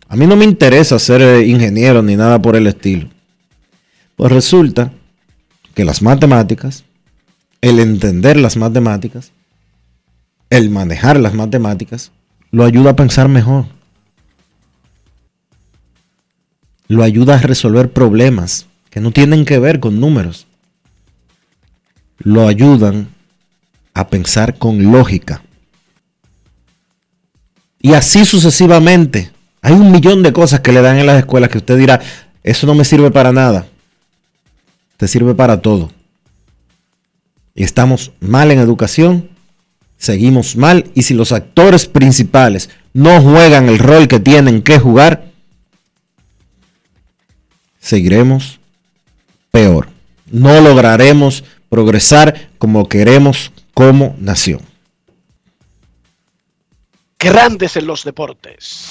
A mí no me interesa ser eh, ingeniero ni nada por el estilo. Pues resulta que las matemáticas, el entender las matemáticas, el manejar las matemáticas, lo ayuda a pensar mejor. lo ayuda a resolver problemas que no tienen que ver con números. Lo ayudan a pensar con lógica. Y así sucesivamente. Hay un millón de cosas que le dan en las escuelas que usted dirá, eso no me sirve para nada. Te sirve para todo. Y estamos mal en educación, seguimos mal. Y si los actores principales no juegan el rol que tienen que jugar, seguiremos peor. No lograremos progresar como queremos como nación. Grandes en los deportes.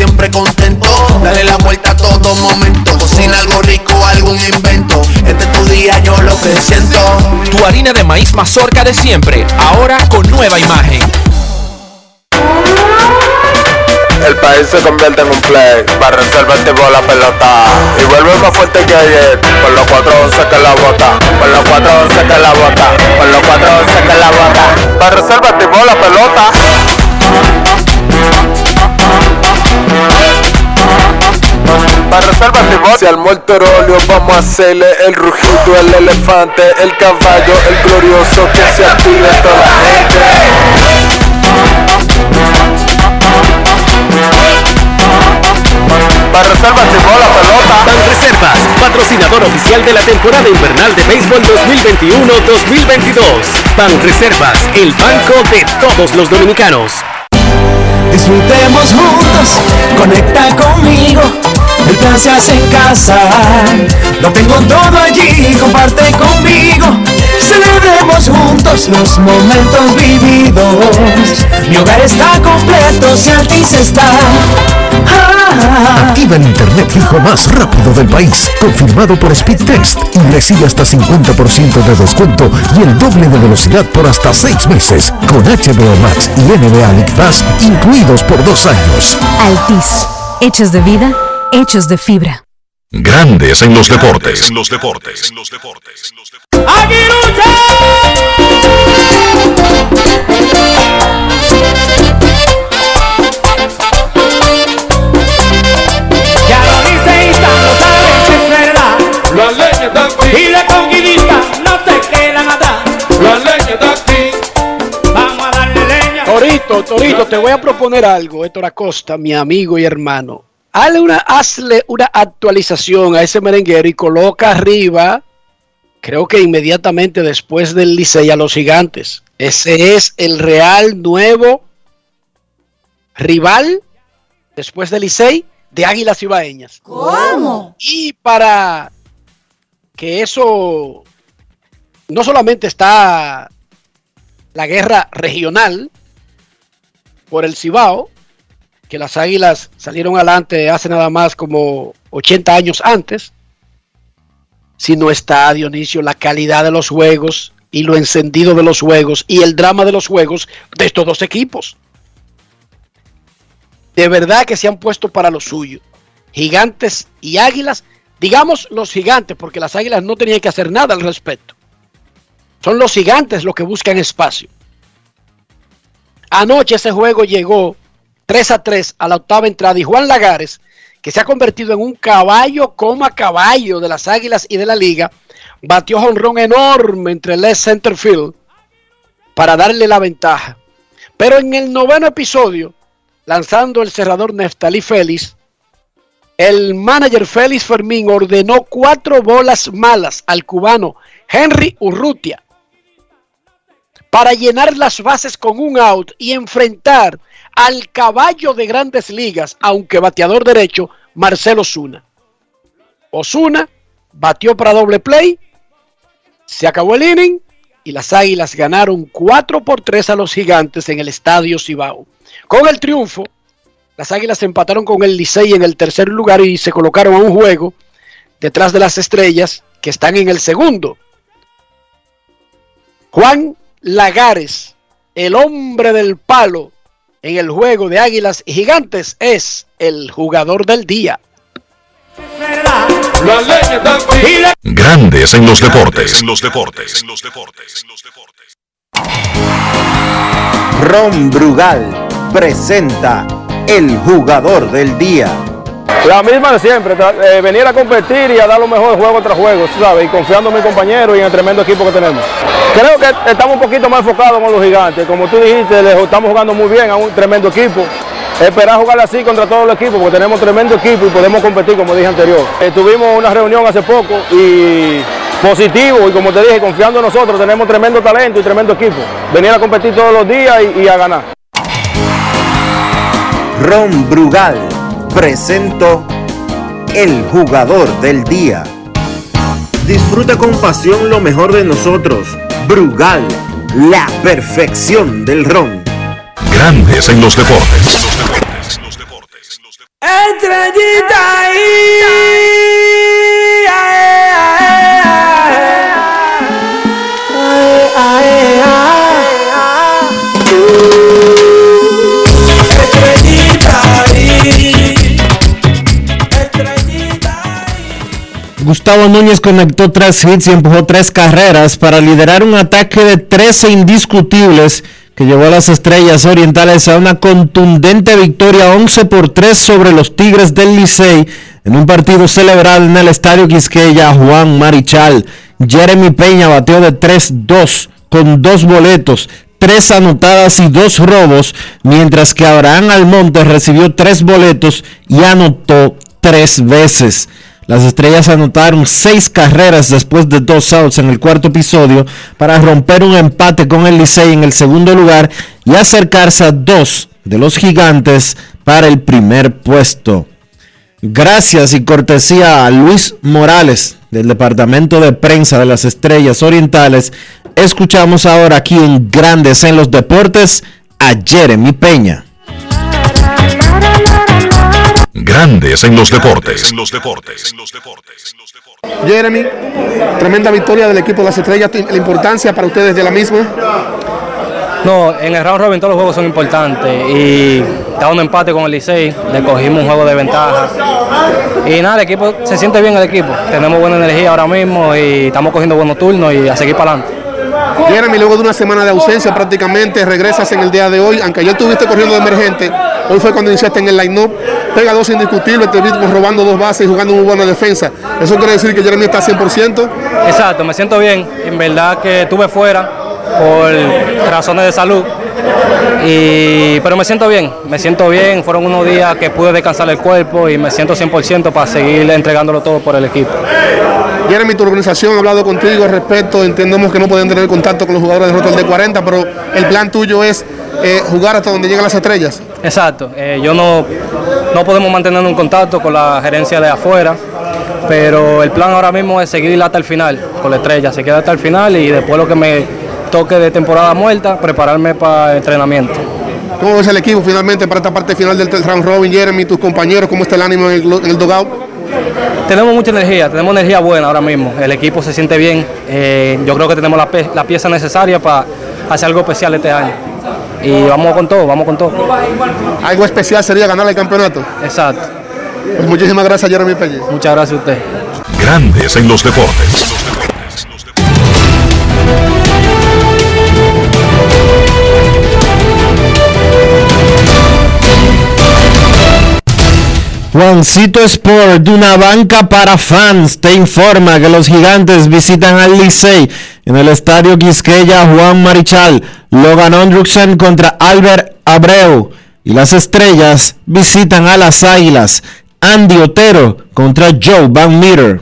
siempre contento. Dale la vuelta a todo momento. Cocina algo rico, algún invento. Este es tu día, yo lo que siento. Tu harina de maíz mazorca de siempre, ahora con nueva imagen. El país se convierte en un play, para reservar tipo la pelota. Y vuelve más fuerte que ayer, por los 411 que la bota, por los 411 que la bota, por los 411 que la bota. Para reservar tipo la pelota. Para reservar tipo Se armó el torolio, vamos a hacerle el rugido, el elefante, el caballo, el glorioso que se active toda la gente. Para reservas tipo la pelota. Ban Reservas, patrocinador oficial de la temporada invernal de béisbol 2021-2022. Ban Reservas, el banco de todos los dominicanos. Disfrutemos juntos, conecta conmigo. El plan se hace en casa. Lo tengo todo allí, comparte conmigo. Celebremos juntos los momentos vividos. Mi hogar está completo si Altis está. Ah, Activa el internet fijo más rápido del país, confirmado por Speedtest y recibe hasta 50% de descuento y el doble de velocidad por hasta 6 meses con HBO Max y NBA League Pass incluidos por dos años. Altis, hechos de vida, hechos de fibra. Grandes en los deportes. En los deportes. Ya lo dice y lo saben que es verdad. Las leyes de aquí. Y de conquista no se quedan atrás. Las leyes de aquí. Vamos a darle leña. Torito, Torito, te voy a proponer algo, Héctor Acosta, mi amigo y hermano. Hazle una, hazle una actualización a ese merenguero y coloca arriba, creo que inmediatamente después del Licey a los gigantes. Ese es el real nuevo rival después del Licey de Águilas Ibaeñas. ¿Cómo? Y para que eso no solamente está la guerra regional por el Cibao, que las Águilas salieron adelante hace nada más como 80 años antes, sino está, Dionisio, la calidad de los juegos y lo encendido de los juegos y el drama de los juegos de estos dos equipos. De verdad que se han puesto para lo suyo. Gigantes y águilas, digamos los gigantes, porque las águilas no tenían que hacer nada al respecto. Son los gigantes los que buscan espacio. Anoche ese juego llegó 3 a 3 a la octava entrada y Juan Lagares, que se ha convertido en un caballo coma caballo de las águilas y de la liga, batió jonrón enorme entre el center field para darle la ventaja. Pero en el noveno episodio, lanzando el cerrador Neftalí Félix, el manager Félix Fermín ordenó cuatro bolas malas al cubano Henry Urrutia para llenar las bases con un out y enfrentar al caballo de grandes ligas, aunque bateador derecho, Marcelo Osuna. Osuna batió para doble play, se acabó el inning y las Águilas ganaron 4 por 3 a los Gigantes en el Estadio Cibao. Con el triunfo, Las Águilas empataron con el Licey en el tercer lugar y se colocaron a un juego detrás de las estrellas que están en el segundo. Juan Lagares, el hombre del palo en el juego de Águilas y Gigantes, es el jugador del día. Grandes en los deportes. los deportes. los deportes. Ron Brugal presenta el jugador del día. La misma de siempre, eh, venir a competir y a dar lo mejor juego tras juego, ¿sabes? Y confiando en mi compañero y en el tremendo equipo que tenemos. Creo que estamos un poquito más enfocados con los gigantes. Como tú dijiste, estamos jugando muy bien a un tremendo equipo. Esperar jugar así contra todos los equipos, porque tenemos tremendo equipo y podemos competir, como dije anterior. Eh, tuvimos una reunión hace poco y positivo, y como te dije, confiando en nosotros, tenemos tremendo talento y tremendo equipo. Venir a competir todos los días y- y a ganar. Ron Brugal presento el jugador del día. Disfruta con pasión lo mejor de nosotros. Brugal, la perfección del ron. Grandes en los deportes. Estrellita ahí. Gustavo Núñez conectó tres hits y empujó tres carreras para liderar un ataque de 13 indiscutibles que llevó a las Estrellas Orientales a una contundente victoria 11 por 3 sobre los Tigres del Licey en un partido celebrado en el Estadio Quisqueya Juan Marichal. Jeremy Peña bateó de 3-2 con dos boletos, tres anotadas y dos robos, mientras que Abraham Almonte recibió tres boletos y anotó tres veces. Las estrellas anotaron seis carreras después de dos outs en el cuarto episodio para romper un empate con el Licey en el segundo lugar y acercarse a dos de los gigantes para el primer puesto. Gracias y cortesía a Luis Morales del Departamento de Prensa de las Estrellas Orientales, escuchamos ahora aquí en Grandes en los Deportes a Jeremy Peña. Grandes en los deportes. los deportes. Jeremy, tremenda victoria del equipo de las estrellas, la importancia para ustedes de la misma. No, en el round robin todos los juegos son importantes y da un empate con el Licey, le cogimos un juego de ventaja. Y nada, el equipo se siente bien el equipo, tenemos buena energía ahora mismo y estamos cogiendo buenos turnos y a seguir para adelante. Jeremy, luego de una semana de ausencia prácticamente, regresas en el día de hoy, aunque ayer estuviste corriendo de emergente, hoy fue cuando iniciaste en el line-up, pega dos indiscutibles, te vimos robando dos bases y jugando muy buena defensa. ¿Eso quiere decir que Jeremy está 100%? Exacto, me siento bien, en verdad que estuve fuera por razones de salud, y, pero me siento bien, me siento bien, fueron unos días que pude descansar el cuerpo y me siento 100% para seguir entregándolo todo por el equipo. Jeremy, tu organización ha hablado contigo al respecto, entendemos que no pueden tener contacto con los jugadores de Rotor de 40, pero el plan tuyo es eh, jugar hasta donde lleguen las estrellas. Exacto, eh, yo no, no podemos mantener un contacto con la gerencia de afuera, pero el plan ahora mismo es seguir hasta el final con la estrella, se queda hasta el final y después lo que me toque de temporada muerta, prepararme para el entrenamiento. ¿Cómo ves el equipo finalmente para esta parte final del round robin, Jeremy, tus compañeros, cómo está el ánimo en el, en el dugout? Tenemos mucha energía, tenemos energía buena ahora mismo, el equipo se siente bien, eh, yo creo que tenemos la, pieza necesaria para hacer algo especial este año. Y vamos con todo, vamos con todo. Algo especial sería ganar el campeonato. Exacto. Pues muchísimas gracias, Jeremy Peña. Muchas gracias a usted. Grandes en los deportes. Juancito Sport, de una banca para fans, te informa que los gigantes visitan al Licey en el estadio Quisqueya Juan Marichal. Logan Ondruksen contra Albert Abreu. Y las estrellas visitan a las águilas. Andy Otero contra Joe Van Meter.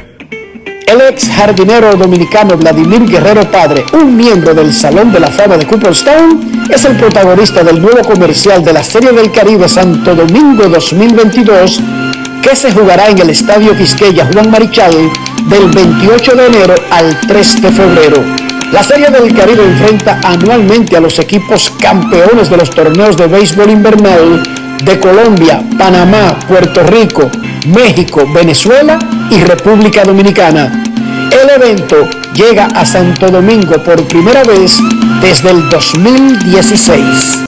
El ex jardinero dominicano Vladimir Guerrero Padre, un miembro del Salón de la Fama de Cooperstown, es el protagonista del nuevo comercial de la Serie del Caribe Santo Domingo 2022 que se jugará en el Estadio Quisqueya Juan Marichal del 28 de enero al 3 de febrero. La Serie del Caribe enfrenta anualmente a los equipos campeones de los torneos de béisbol invernal de Colombia, Panamá, Puerto Rico, México, Venezuela y República Dominicana. El evento llega a Santo Domingo por primera vez desde el 2016.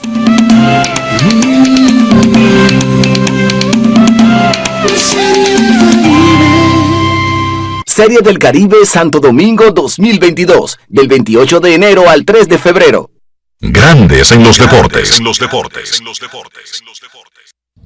Serie del Caribe Santo Domingo 2022, del 28 de enero al 3 de febrero. Grandes en los deportes. En los deportes.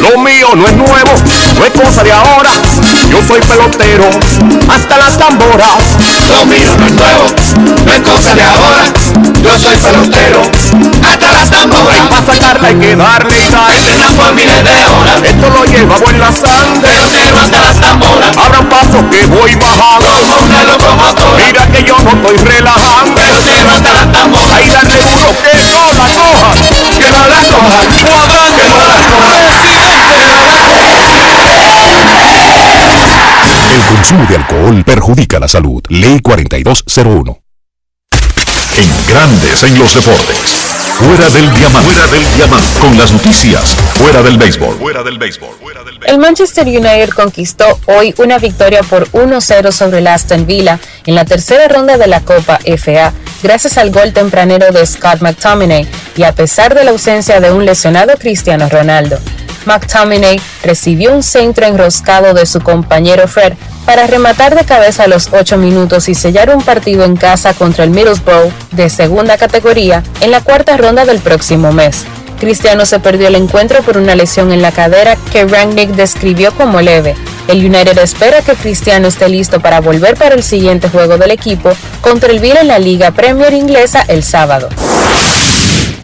Lo mío no es nuevo, no es cosa de ahora. Yo soy pelotero, hasta las tamboras. Lo mío no es nuevo, no es cosa de ahora. Yo soy pelotero, hasta las tamboras. Para sacarla hay que darle sal. Por miles de horas, Esto lo llevamos en la sangre. pero hasta las tamboras. Abran paso que voy bajando. Una locomotora, Mira que yo no estoy relajando. pero hasta las tamboras. Ahí dale duro que no la coja. Que no la cojan, consumo de alcohol perjudica la salud. Ley 4201. En Grandes en los deportes. Fuera del diamante. Fuera del diamante. Con las noticias. Fuera del béisbol. Fuera del béisbol. El Manchester United conquistó hoy una victoria por 1-0 sobre el Aston Villa en la tercera ronda de la Copa FA gracias al gol tempranero de Scott McTominay y a pesar de la ausencia de un lesionado Cristiano Ronaldo. McTominay recibió un centro enroscado de su compañero Fred para rematar de cabeza los 8 minutos y sellar un partido en casa contra el Middlesbrough de segunda categoría en la cuarta ronda del próximo mes. Cristiano se perdió el encuentro por una lesión en la cadera que Rangnick describió como leve. El United espera que Cristiano esté listo para volver para el siguiente juego del equipo contra el Villa en la Liga Premier Inglesa el sábado.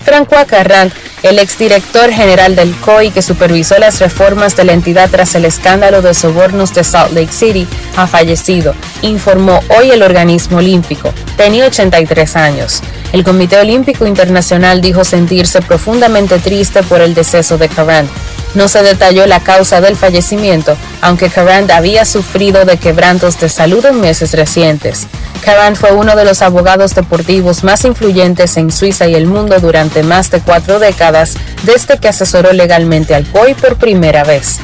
Francois Carrant, el exdirector general del COI que supervisó las reformas de la entidad tras el escándalo de sobornos de Salt Lake City, ha fallecido, informó hoy el organismo olímpico. Tenía 83 años. El Comité Olímpico Internacional dijo sentirse profundamente triste por el deceso de Carrant. No se detalló la causa del fallecimiento, aunque Carrant había sufrido de quebrantos de salud en meses recientes. Carrant fue uno de los abogados deportivos más influyentes en Suiza y el mundo durante más de cuatro décadas, desde que asesoró legalmente al COI por primera vez.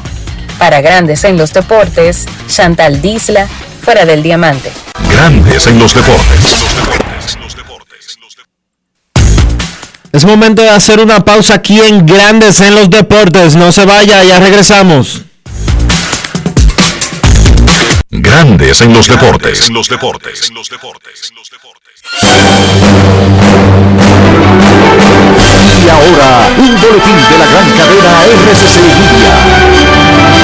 Para Grandes en los Deportes, Chantal Disla, fuera del diamante. Grandes en los deportes. Es momento de hacer una pausa aquí en Grandes en los Deportes. No se vaya, ya regresamos. Grandes en los deportes. En los deportes. Y ahora, un boletín de la gran cadena RCC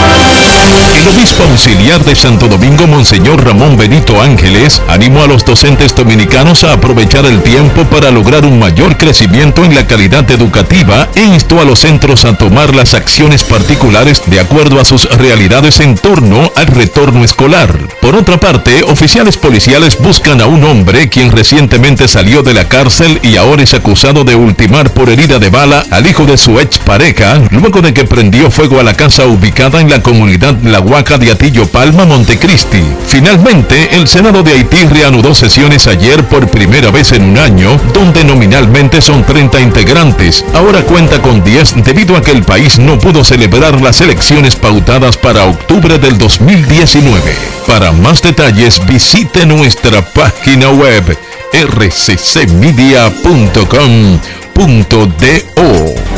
El obispo auxiliar de Santo Domingo, Monseñor Ramón Benito Ángeles, animó a los docentes dominicanos a aprovechar el tiempo para lograr un mayor crecimiento en la calidad educativa e instó a los centros a tomar las acciones particulares de acuerdo a sus realidades en torno al retorno escolar. Por otra parte, oficiales policiales buscan a un hombre quien recientemente salió de la cárcel y ahora es acusado de ultimar por herida de bala al hijo de su expareja, luego de que prendió fuego a la casa ubicada en la comunidad La Huaca de Atillo Palma, Montecristi. Finalmente, el Senado de Haití reanudó sesiones ayer por primera vez en un año, donde nominalmente son 30 integrantes. Ahora cuenta con 10 debido a que el país no pudo celebrar las elecciones pautadas para octubre del 2019. Para más detalles, visite nuestra página web rccmedia.com.do.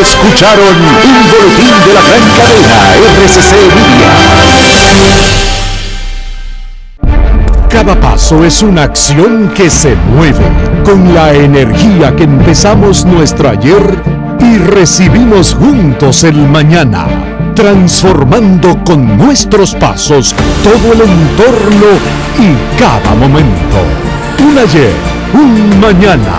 Escucharon un boletín de la gran cadena RCC Media. Cada paso es una acción que se mueve con la energía que empezamos nuestro ayer y recibimos juntos el mañana, transformando con nuestros pasos todo el entorno y cada momento. Un ayer, un mañana,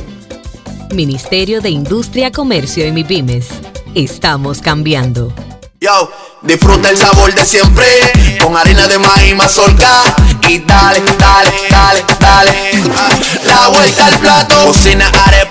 Ministerio de Industria, Comercio y MIPIMES. Estamos cambiando. Yo, disfruta el sabor de siempre con harina de maíz mazorca y dale, dale, dale, dale. La vuelta al plato, cocina arepa,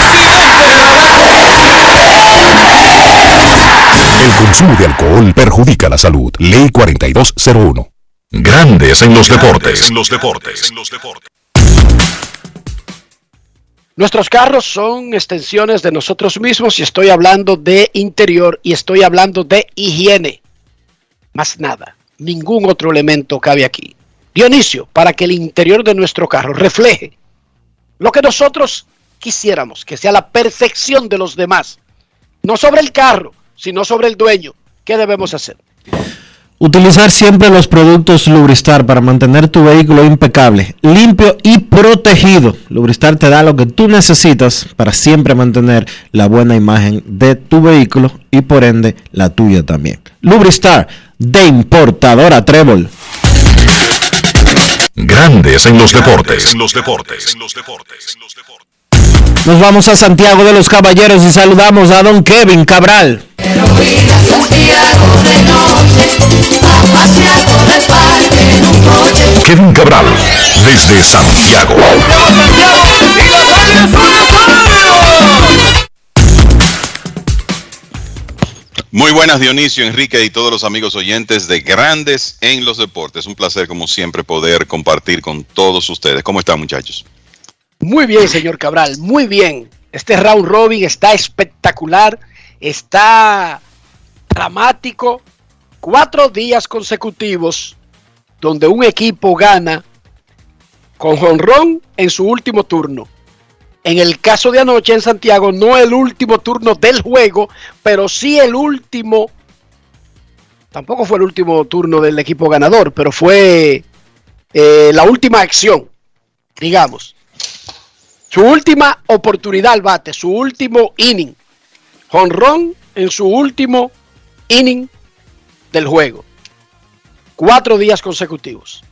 El consumo de alcohol perjudica la salud. Ley 4201. Grandes en los deportes. En los deportes. Nuestros carros son extensiones de nosotros mismos y estoy hablando de interior y estoy hablando de higiene. Más nada, ningún otro elemento cabe aquí. Dionisio, para que el interior de nuestro carro refleje lo que nosotros quisiéramos, que sea la perfección de los demás. No sobre el carro, sino sobre el dueño. ¿Qué debemos hacer? Utilizar siempre los productos Lubristar para mantener tu vehículo impecable, limpio y protegido. Lubristar te da lo que tú necesitas para siempre mantener la buena imagen de tu vehículo y por ende la tuya también. Lubristar de importadora Trébol. Grandes en los deportes. En los deportes. Nos vamos a Santiago de los Caballeros y saludamos a don Kevin Cabral. Kevin Cabral, desde Santiago. Muy buenas Dionisio, Enrique y todos los amigos oyentes de Grandes en los Deportes. Un placer como siempre poder compartir con todos ustedes. ¿Cómo están muchachos? Muy bien, señor Cabral, muy bien. Este round robin está espectacular, está dramático. Cuatro días consecutivos donde un equipo gana con jonrón en su último turno. En el caso de anoche en Santiago, no el último turno del juego, pero sí el último. Tampoco fue el último turno del equipo ganador, pero fue eh, la última acción, digamos. Su última oportunidad al bate, su último inning. Jonrón en su último inning del juego. Cuatro días consecutivos.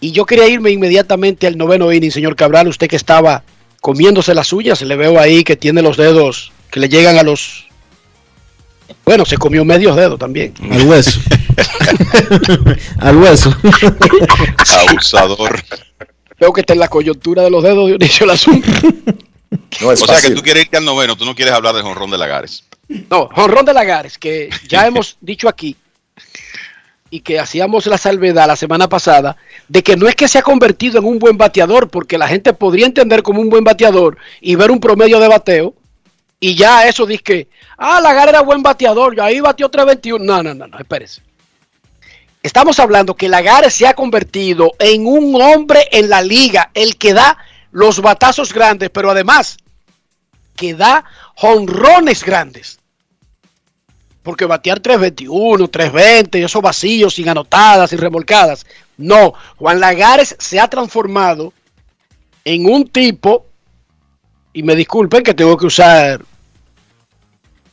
Y yo quería irme inmediatamente al noveno inning, señor Cabral. Usted que estaba comiéndose las suyas, le veo ahí que tiene los dedos que le llegan a los. Bueno, se comió medios dedos también. Al hueso. Al hueso. Abusador. Veo que está en la coyuntura de los dedos, Dionisio, el asunto. o sea que tú quieres irte al noveno, tú no quieres hablar del jonrón de Lagares. No, jonrón de Lagares, que ya hemos dicho aquí y que hacíamos la salvedad la semana pasada de que no es que se ha convertido en un buen bateador, porque la gente podría entender como un buen bateador y ver un promedio de bateo y ya eso dice que, ah, Lagares era buen bateador, y ahí batió 321. No, no, no, no, espérese. Estamos hablando que Lagares se ha convertido en un hombre en la liga, el que da los batazos grandes, pero además que da jonrones grandes. Porque batear 321, 320, y esos vacíos sin anotadas, sin remolcadas. No, Juan Lagares se ha transformado en un tipo, y me disculpen que tengo que usar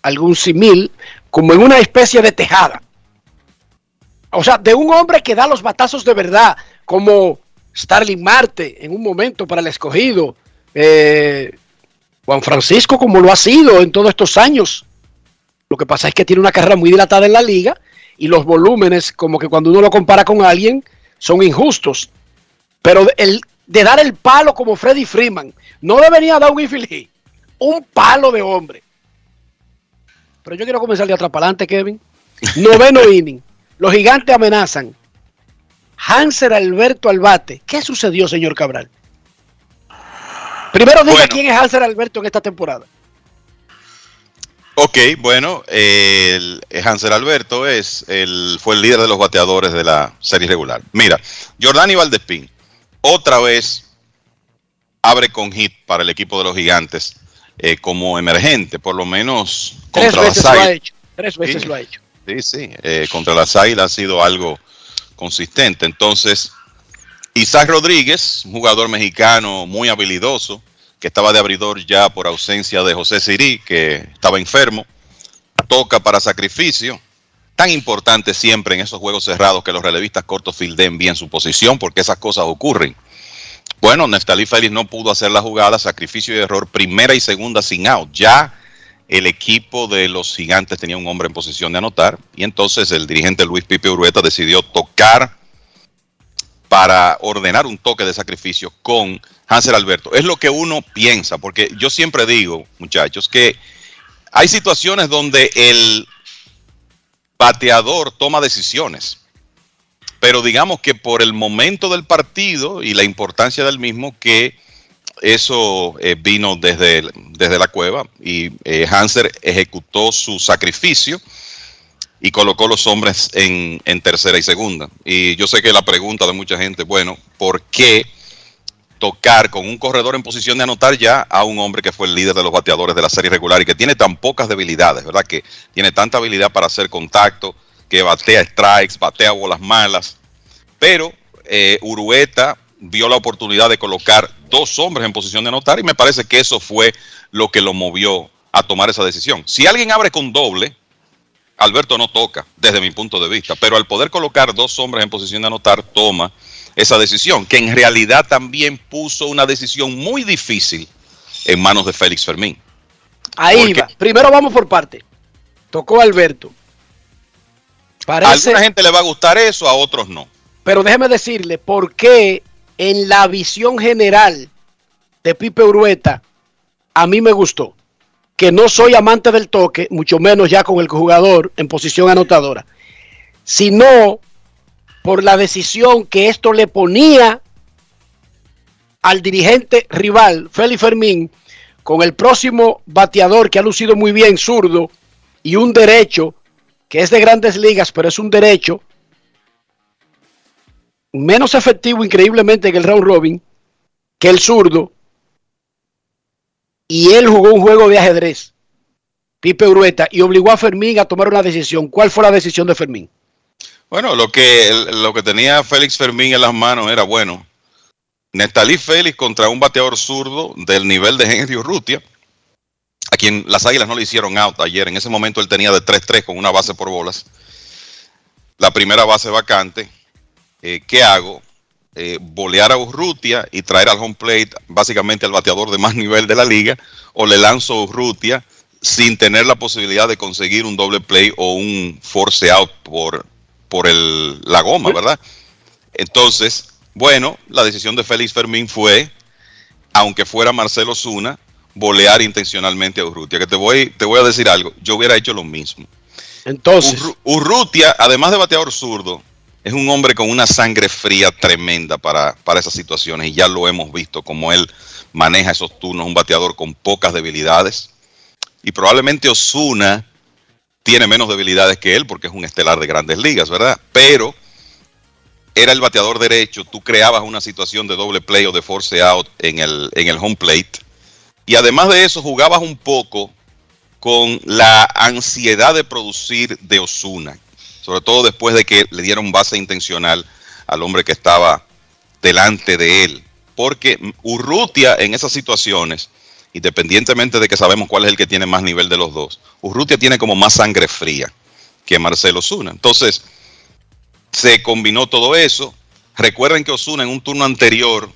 algún simil, como en una especie de tejada. O sea, de un hombre que da los batazos de verdad, como Starling Marte en un momento para el escogido, eh, Juan Francisco como lo ha sido en todos estos años. Lo que pasa es que tiene una carrera muy dilatada en la liga y los volúmenes, como que cuando uno lo compara con alguien, son injustos. Pero el, de dar el palo como Freddy Freeman, no debería dar un infield un palo de hombre. Pero yo quiero comenzar de atrás para adelante, Kevin. Noveno inning. Los gigantes amenazan. Hanser Alberto al bate. ¿Qué sucedió, señor Cabral? Primero diga Bueno. quién es Hanser Alberto en esta temporada. Ok, bueno, eh, el, Hansel Alberto es el, fue el líder de los bateadores de la serie regular. Mira, Jordani Valdespín, otra vez abre con hit para el equipo de los gigantes eh, como emergente, por lo menos Tres contra veces las lo ha Águilas. hecho. Tres veces Sí. lo ha hecho. Sí, sí, eh, contra las Águilas ha sido algo consistente. Entonces, Isaac Rodríguez, un jugador mexicano muy habilidoso, que estaba de abridor ya por ausencia de José Sirí, que estaba enfermo, toca para sacrificio. Tan importante siempre en esos juegos cerrados que los relevistas cortos filden bien su posición, porque esas cosas ocurren. Bueno, Neftalí Félix no pudo hacer la jugada, sacrificio y error, primera y segunda sin out. Ya el equipo de los gigantes tenía un hombre en posición de anotar y entonces el dirigente Luis Pipe Urueta decidió tocar para ordenar un toque de sacrificio con Hansel Alberto. Es lo que uno piensa, porque yo siempre digo, muchachos, que hay situaciones donde el bateador toma decisiones, pero digamos que por el momento del partido y la importancia del mismo, que eso eh, vino desde, desde la cueva y eh, Hanser ejecutó su sacrificio y colocó los hombres en, tercera y segunda. Y yo sé que la pregunta de mucha gente, bueno, ¿por qué tocar con un corredor en posición de anotar ya a un hombre que fue el líder de los bateadores de la serie regular y que tiene tan pocas debilidades, ¿verdad? Que tiene tanta habilidad para hacer contacto, que batea strikes, batea bolas malas. Pero eh, Urueta vio la oportunidad de colocar dos hombres en posición de anotar y me parece que eso fue lo que lo movió a tomar esa decisión. Si alguien abre con doble, Alberto no toca, desde mi punto de vista, pero al poder colocar dos hombres en posición de anotar, toma esa decisión, que en realidad también puso una decisión muy difícil en manos de Félix Fermín. Ahí Porque- va. Primero vamos por parte. Tocó Alberto. A Parece, alguna gente le va a gustar eso, a otros no. pero déjeme decirle por qué en la visión general de Pipe Urueta a mí me gustó. Que no soy amante del toque, mucho menos ya con el jugador en posición anotadora, sino por la decisión que esto le ponía al dirigente rival, Félix Fermín, con el próximo bateador que ha lucido muy bien, zurdo, y un derecho que es de grandes ligas, pero es un derecho menos efectivo increíblemente en el round robin que el zurdo. Y él jugó un juego de ajedrez, Pipe Urueta, y obligó a Fermín a tomar una decisión. ¿Cuál fue la decisión de Fermín? Bueno, lo que, lo que tenía Félix Fermín en las manos era, bueno, Nestalí Félix contra un bateador zurdo del nivel de Henry Urrutia, a quien las Águilas no le hicieron out ayer. En ese momento él tenía de 3-3 con una base por bolas. La primera base vacante. Eh, ¿Qué hago? Eh, bolear a Urrutia y traer al home plate básicamente al bateador de más nivel de la liga, o le lanzo a Urrutia sin tener la posibilidad de conseguir un doble play o un force out por, por el, la goma, ¿verdad? Entonces, bueno, la decisión de Félix Fermín fue, aunque fuera Marcelo Zuna, bolear intencionalmente a Urrutia. Que te voy, te voy a decir algo, yo hubiera hecho lo mismo. Entonces, Urru- Urrutia, además de bateador zurdo, es un hombre con una sangre fría tremenda para, para esas situaciones y ya lo hemos visto como él maneja esos turnos, un bateador con pocas debilidades. Y probablemente Osuna tiene menos debilidades que él porque es un estelar de grandes ligas, ¿verdad? Pero era el bateador derecho, tú creabas una situación de doble play o de force out en el, en el home plate. Y además de eso, jugabas un poco con la ansiedad de producir de Osuna, sobre todo después de que le dieron base intencional al hombre que estaba delante de él. Porque Urrutia en esas situaciones, independientemente de que sabemos cuál es el que tiene más nivel de los dos, Urrutia tiene como más sangre fría que Marcelo Osuna. Entonces, se combinó todo eso. Recuerden que Osuna en un turno anterior,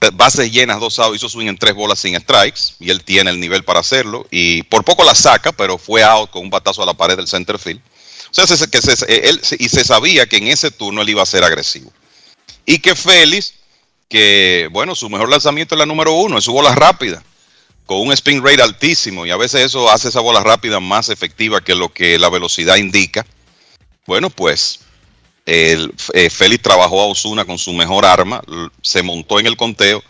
eh, bases llenas, dos outs, hizo swing en tres bolas sin strikes, y él tiene el nivel para hacerlo, y por poco la saca, pero fue out con un batazo a la pared del center field. O sea, se- que se- él, y se sabía que en ese turno él iba a ser agresivo. Y que Félix, que bueno, su mejor lanzamiento es la número uno, es su bola rápida, con un spin rate altísimo, y a veces eso hace esa bola rápida más efectiva que lo que la velocidad indica. Bueno, pues eh, Félix trabajó a Osuna con su mejor arma, se montó en el conteo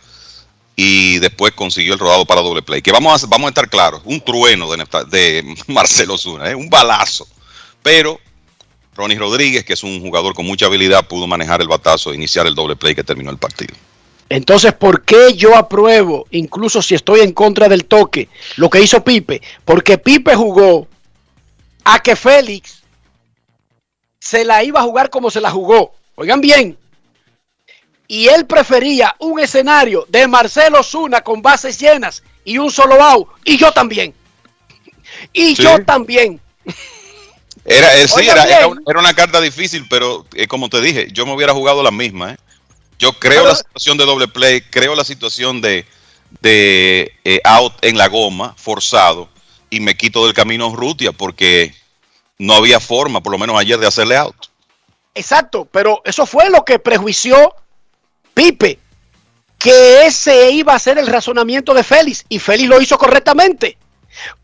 y después consiguió el rodado para doble play. Que vamos a, vamos a estar claros, un trueno de Marcelo Osuna, ¿eh? un balazo. Pero Ronnie Rodríguez, que es un jugador con mucha habilidad, pudo manejar el batazo e iniciar el doble play que terminó el partido. Entonces, ¿por qué yo apruebo, incluso si estoy en contra del toque, lo que hizo Pipe? Porque Pipe jugó a que Félix se la iba a jugar como se la jugó. Oigan bien. Y él prefería un escenario de Marcelo Zuna con bases llenas y un solo out. Y yo también. Y Sí. yo también. Era, eh, sí, era, era una carta difícil, pero eh, como te dije, yo me hubiera jugado la misma. ¿eh? Yo creo Pero- la situación de doble play, creo la situación de, de out en la goma, forzado, y me quito del camino Rutia porque no había forma, por lo menos ayer, de hacerle out. Exacto, pero eso fue lo que prejuició Pipe, que ese iba a ser el razonamiento de Félix, y Félix lo hizo correctamente.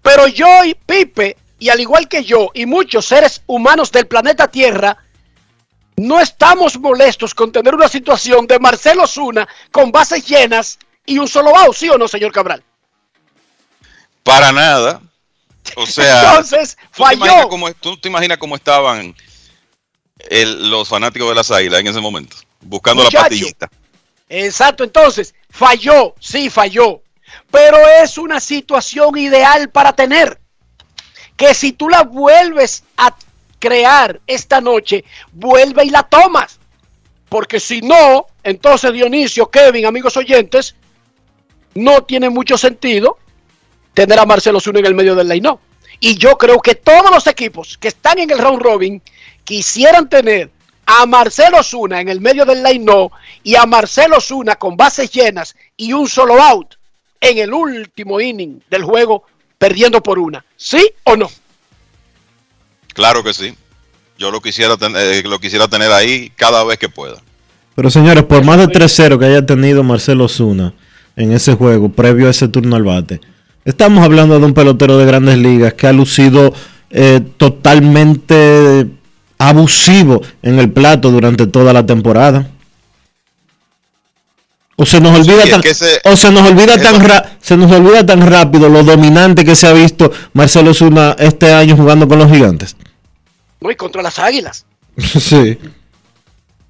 Pero yo y Pipe, y al igual que yo y muchos seres humanos del planeta Tierra, no estamos molestos con tener una situación de Marcelo Zuna con bases llenas y un solo out, ¿sí o no, señor Cabral? Para nada. O sea, Entonces, ¿tú te imaginas falló. cómo- ¿tú te imaginas cómo estaban el- los fanáticos de las águilas en ese momento? Buscando Muchacho. la patillita. Exacto, entonces, falló, sí, falló. Pero es una situación ideal para tener. Que si tú la vuelves a crear esta noche, vuelve y la tomas. Porque si no, entonces Dionisio, Kevin, amigos oyentes, no tiene mucho sentido tener a Marcelo Zuna en el medio del line Y yo creo que todos los equipos que están en el round robin quisieran tener a Marcelo Zuna en el medio del line y a Marcelo Zuna con bases llenas y un solo out en el último inning del juego perdiendo por una. ¿Sí o no? Claro que sí. Yo lo quisiera, ten- eh, lo quisiera tener ahí cada vez que pueda. Pero señores, por más de 3-0 que haya tenido Marcelo Zuna en ese juego, previo a ese turno al bate, estamos hablando de un pelotero de grandes ligas que ha lucido eh, totalmente abusivo en el plato durante toda la temporada. O se nos olvida tan, que ese- o se nos olvida tan ra- se nos olvida tan rápido lo dominante que se ha visto Marcelo Zuna este año jugando con los gigantes. No, y contra las águilas. sí.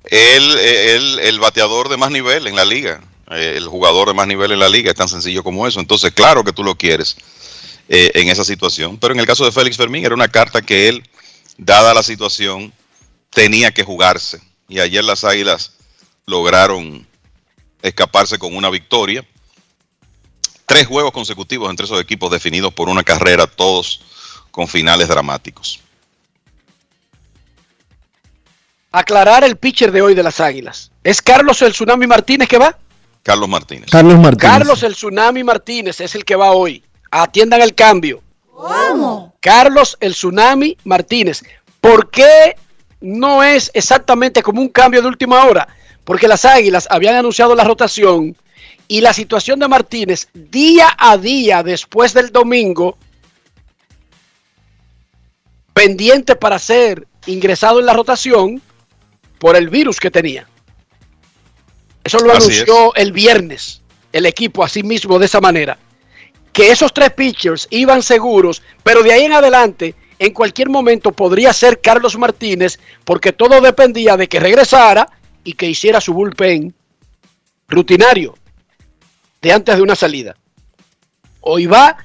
Él, eh, él, el bateador de más nivel en la liga, eh, el jugador de más nivel en la liga, es tan sencillo como eso. Entonces, claro que tú lo quieres eh, en esa situación. Pero en el caso de Félix Fermín, era una carta que él, dada la situación, tenía que jugarse. Y ayer las Águilas lograron escaparse con una victoria. Tres juegos consecutivos entre esos equipos definidos por una carrera, todos con finales dramáticos. Aclarar el pitcher de hoy de las águilas. ¿Es Carlos el Tsunami Martínez que va? Carlos Martínez. Carlos Martínez. Carlos el Tsunami Martínez es el que va hoy. Atiendan el cambio. ¿Cómo? Carlos el Tsunami Martínez. ¿Por qué no es exactamente como un cambio de última hora? Porque las Águilas habían anunciado la rotación y la situación de Martínez día a día después del domingo pendiente para ser ingresado en la rotación por el virus que tenía. Eso lo Así anunció el viernes el equipo así mismo de esa manera. Que esos tres pitchers iban seguros, pero de ahí en adelante, en cualquier momento podría ser Carlos Martínez, porque todo dependía de que regresara y que hiciera su bullpen rutinario de antes de una salida. Hoy va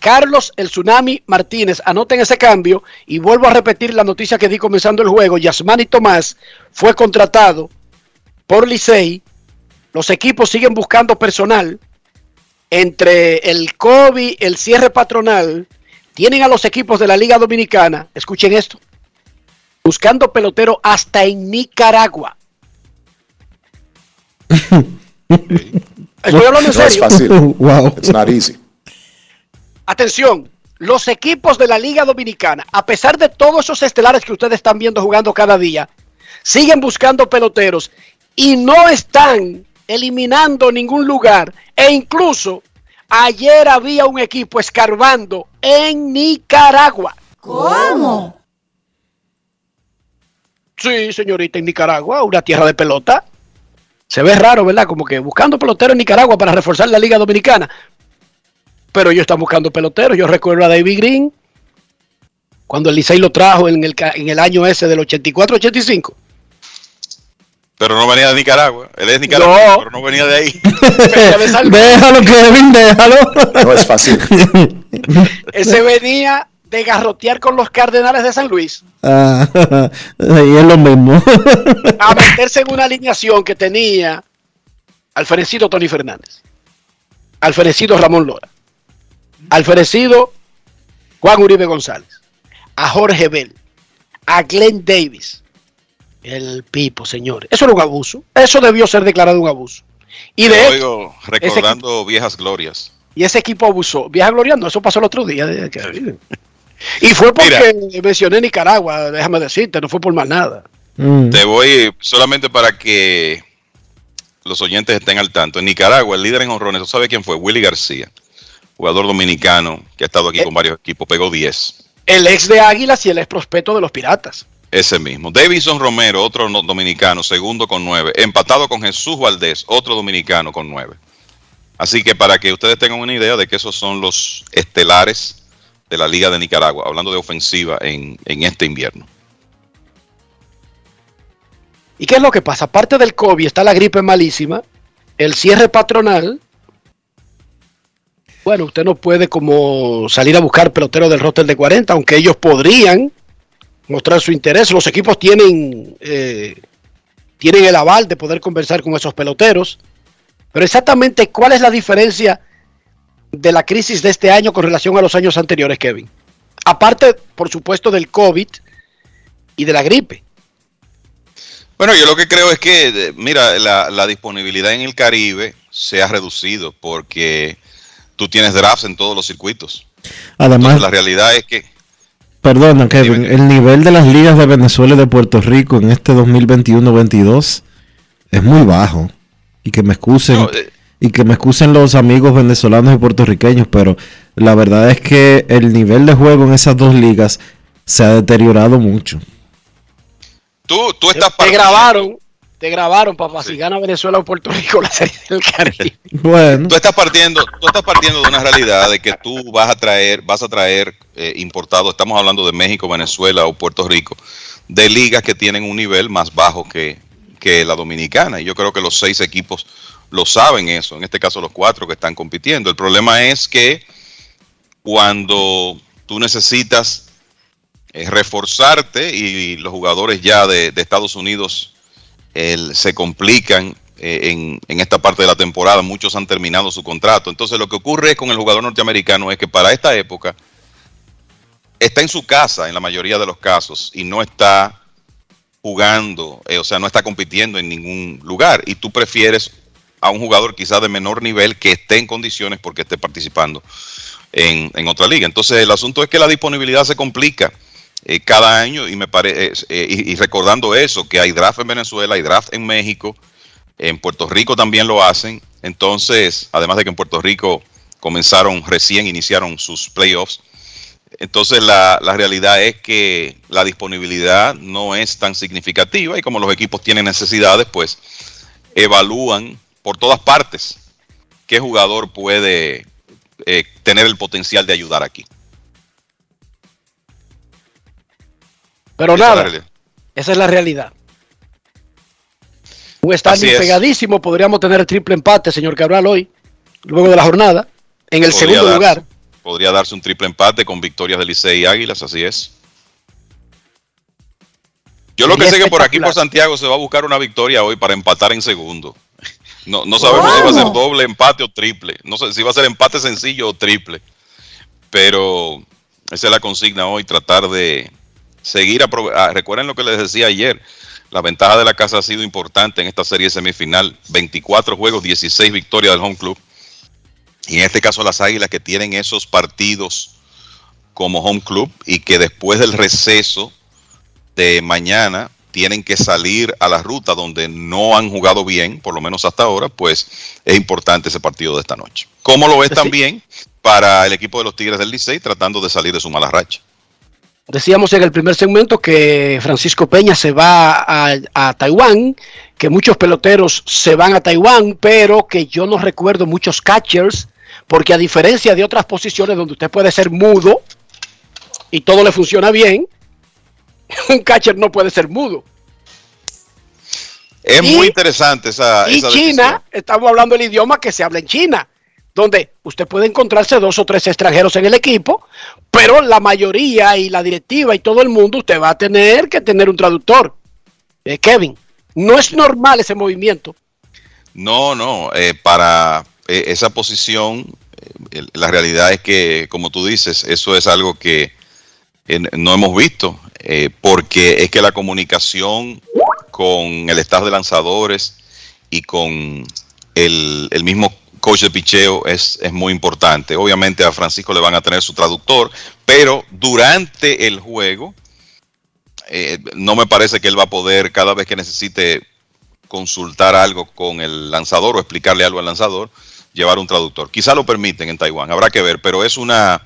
Carlos el Tsunami Martínez. Anoten ese cambio y vuelvo a repetir la noticia que di comenzando el juego. Yasmani Tomás fue contratado por Licey. Los equipos siguen buscando personal. Entre el COVID, el cierre patronal, tienen a los equipos de la Liga Dominicana, escuchen esto, buscando pelotero hasta en Nicaragua. Estoy hablando en No es serio. fácil. Wow. It's not easy. Atención, los equipos de la Liga Dominicana, a pesar de todos esos estelares que ustedes están viendo jugando cada día, siguen buscando peloteros y no están eliminando ningún lugar. E incluso ayer había un equipo escarbando en Nicaragua. ¿Cómo? Sí, señorita, en Nicaragua, una tierra de pelota. Se ve raro, ¿verdad? Como que buscando peloteros en Nicaragua para reforzar la Liga Dominicana pero ellos están buscando peloteros. Yo recuerdo a David Green cuando el Licey lo trajo en el, en el año ese del 84-85. Pero no venía de Nicaragua. Él es nicaragüense, No. pero no venía de ahí. déjalo, Kevin, déjalo. No es fácil. Ese venía de garrotear con los Cardenales de San Luis Ah, y es lo mismo. a meterse en una alineación que tenía al fenecido Tony Fernández, al fenecido Ramón Lora, al fenecido Juan Uribe González, a Jorge Bell, a Glenn Davis, el Pipo, señores. Eso era un abuso. Eso debió ser declarado un abuso. Y de hecho, oigo recordando viejas glorias. y ese equipo abusó. Vieja Gloria, no, eso pasó el otro día. Y fue porque mencioné Nicaragua, déjame decirte, no fue por más nada. Te voy solamente para que los oyentes estén al tanto. En Nicaragua, el líder en honrones, ¿tú sabes quién fue? Willy García, jugador dominicano que ha estado aquí con varios equipos, pegó 10. El ex de Águilas y el ex prospecto de los Piratas. Ese mismo. Davison Romero, otro no- dominicano, segundo con 9. Empatado con Jesús Valdés, otro dominicano con 9. Así que para que ustedes tengan una idea de que esos son los estelares de la Liga de Nicaragua, hablando de ofensiva en, en este invierno. ¿Y qué es lo que pasa? Aparte del COVID está la gripe malísima, el cierre patronal. Bueno, usted no puede como salir a buscar peloteros del roster de 40, aunque ellos podrían mostrar su interés. Los equipos tienen, eh, tienen el aval de poder conversar con esos peloteros. Pero exactamente, ¿cuál es la diferencia de la crisis de este año con relación a los años anteriores, Kevin? Aparte, por supuesto, del COVID y de la gripe. Bueno, yo lo que creo es que, mira, la, la disponibilidad en el Caribe se ha reducido porque tú tienes drafts en todos los circuitos. Además, Entonces, la realidad es que perdona Kevin, el nivel de las ligas de Venezuela y de Puerto Rico en este 2021-22 es muy bajo. Y que me excusen, eh, y que me excusen los amigos venezolanos y puertorriqueños, pero la verdad es que el nivel de juego en esas dos ligas se ha deteriorado mucho. tú, tú estás Te grabaron, te grabaron, papá, si gana Venezuela o Puerto Rico la serie del Caribe. Bueno, Tú estás partiendo, tú estás partiendo de una realidad de que tú vas a traer, vas a traer eh, importado, estamos hablando de México, Venezuela o Puerto Rico, de ligas que tienen un nivel más bajo que, que la dominicana. Y yo creo que los seis equipos lo saben eso, en este caso los cuatro que están compitiendo. El problema es que cuando tú necesitas eh, reforzarte y los jugadores ya de, Estados Unidos se complican eh, en, en esta parte de la temporada, muchos han terminado su contrato. Entonces lo que ocurre con el jugador norteamericano es que para esta época está en su casa en la mayoría de los casos y no está jugando, eh, o sea, no está compitiendo en ningún lugar y tú prefieres a un jugador quizás de menor nivel que esté en condiciones porque esté participando en, en otra liga. Entonces el asunto es que la disponibilidad se complica eh, cada año y me parece y, y recordando eso que hay draft en Venezuela, hay draft en México, en Puerto Rico también lo hacen. Entonces, además de que en Puerto Rico comenzaron recién iniciaron sus playoffs. Entonces la, la realidad es que la disponibilidad no es tan significativa y como los equipos tienen necesidades, pues evalúan por todas partes qué jugador puede eh, tener el potencial de ayudar aquí. Pero Esa nada, esa es la realidad. Un standing es. pegadísimo, podríamos tener el triple empate, señor Cabral, hoy, luego de la jornada, en el Podría segundo darse- lugar. Podría darse un triple empate con victorias de Licey y Águilas, así es. Yo lo que sé que por aquí, por. Santiago, se va a buscar una victoria hoy para empatar en segundo. No, no sabemos si va a ser doble empate o triple. No sé si va a ser empate sencillo o triple. Pero esa es la consigna hoy, tratar de seguir. aprove- ah, recuerden lo que les decía ayer. La ventaja de la casa ha sido importante en esta serie semifinal. 24 juegos, 16 victorias del home club. Y en este caso las Águilas que tienen esos partidos como home club y que después del receso de mañana tienen que salir a la ruta donde no han jugado bien, por lo menos hasta ahora, pues es importante ese partido de esta noche. ¿Cómo lo ves Sí. también para el equipo de los Tigres del Licey tratando de salir de su mala racha? Decíamos en el primer segmento que Francisco Peña se va a, a Taiwán, que muchos peloteros se van a Taiwán, pero que yo no recuerdo muchos catchers, porque a diferencia de otras posiciones donde usted puede ser mudo y todo le funciona bien, un catcher no puede ser mudo. Es Y- muy interesante esa, Y esa China, decisión. estamos hablando el idioma que se habla en China, donde usted puede encontrarse dos o tres extranjeros en el equipo, pero la mayoría y la directiva y todo el mundo, usted va a tener que tener un traductor. Eh, Kevin, no es normal ese movimiento. No, no, eh, para eh, esa posición, eh, la realidad es que, como tú dices, eso es algo que no hemos visto, eh, porque es que la comunicación con el staff de lanzadores y con el, el mismo coach de picheo es, es muy importante. Obviamente a Francisco le van a tener su traductor, pero durante el juego, eh, no me parece que él va a poder cada vez que necesite consultar algo con el lanzador o explicarle algo al lanzador, llevar un traductor. Quizá lo permiten en Taiwán, habrá que ver, pero es una,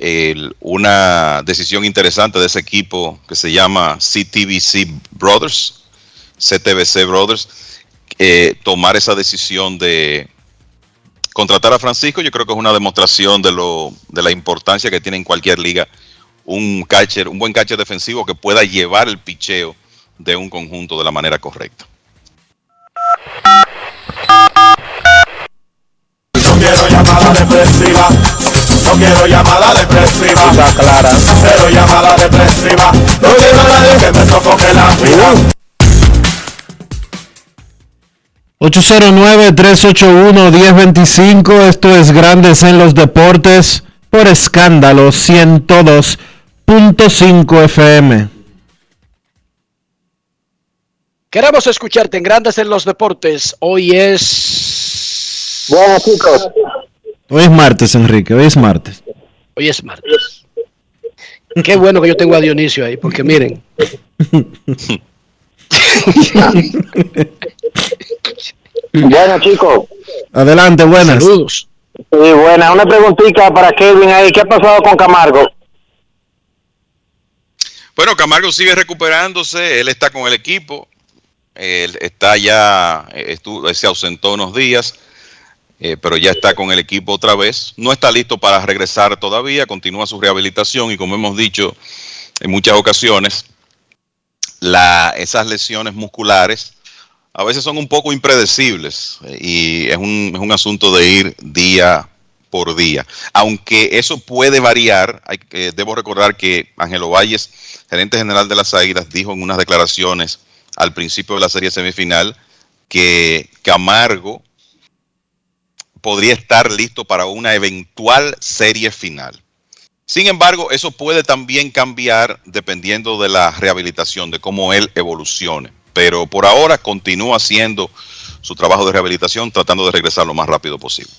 el- una decisión interesante de ese equipo que se llama CTBC Brothers, CTBC Brothers, eh, tomar esa decisión de contratar a Francisco yo creo que es una demostración de lo de la importancia que tiene en cualquier liga un catcher, un buen catcher defensivo que pueda llevar el picheo de un conjunto de la manera correcta. Quiero. No quiero llamada depresiva. clara. Cero llamada depresiva. No quiero a nadie que me sofoque la vida. 809-381-1025, esto es Grandes en los Deportes, por escándalo 102.5 FM. Queremos escucharte en Grandes en los Deportes. Hoy es. Bueno, chicos. Hoy es martes, Enrique, hoy es martes. Hoy es martes. Qué bueno que yo tengo a Dionisio ahí, porque miren. Bueno, chicos. Adelante, buenas. Saludos. Sí, buena. Una preguntita para Kevin ahí. ¿Qué ha pasado con Camargo? Bueno, Camargo sigue recuperándose, él está con el equipo, él está ya, eh, se ausentó unos días, eh, pero ya está con el equipo otra vez. No está listo para regresar todavía, continúa su rehabilitación y como hemos dicho en muchas ocasiones, esas lesiones musculares a veces son un poco impredecibles eh, y es un, asunto de ir día por día. Aunque eso puede variar, hay, que- debo recordar que Ángelo Valles, gerente general de las Águilas, dijo en unas declaraciones al principio de la serie semifinal que Camargo podría estar listo para una eventual serie final. Sin embargo, eso puede también cambiar dependiendo de la rehabilitación, de cómo él evolucione. Pero por ahora continúa haciendo su trabajo de rehabilitación, tratando de regresar lo más rápido posible.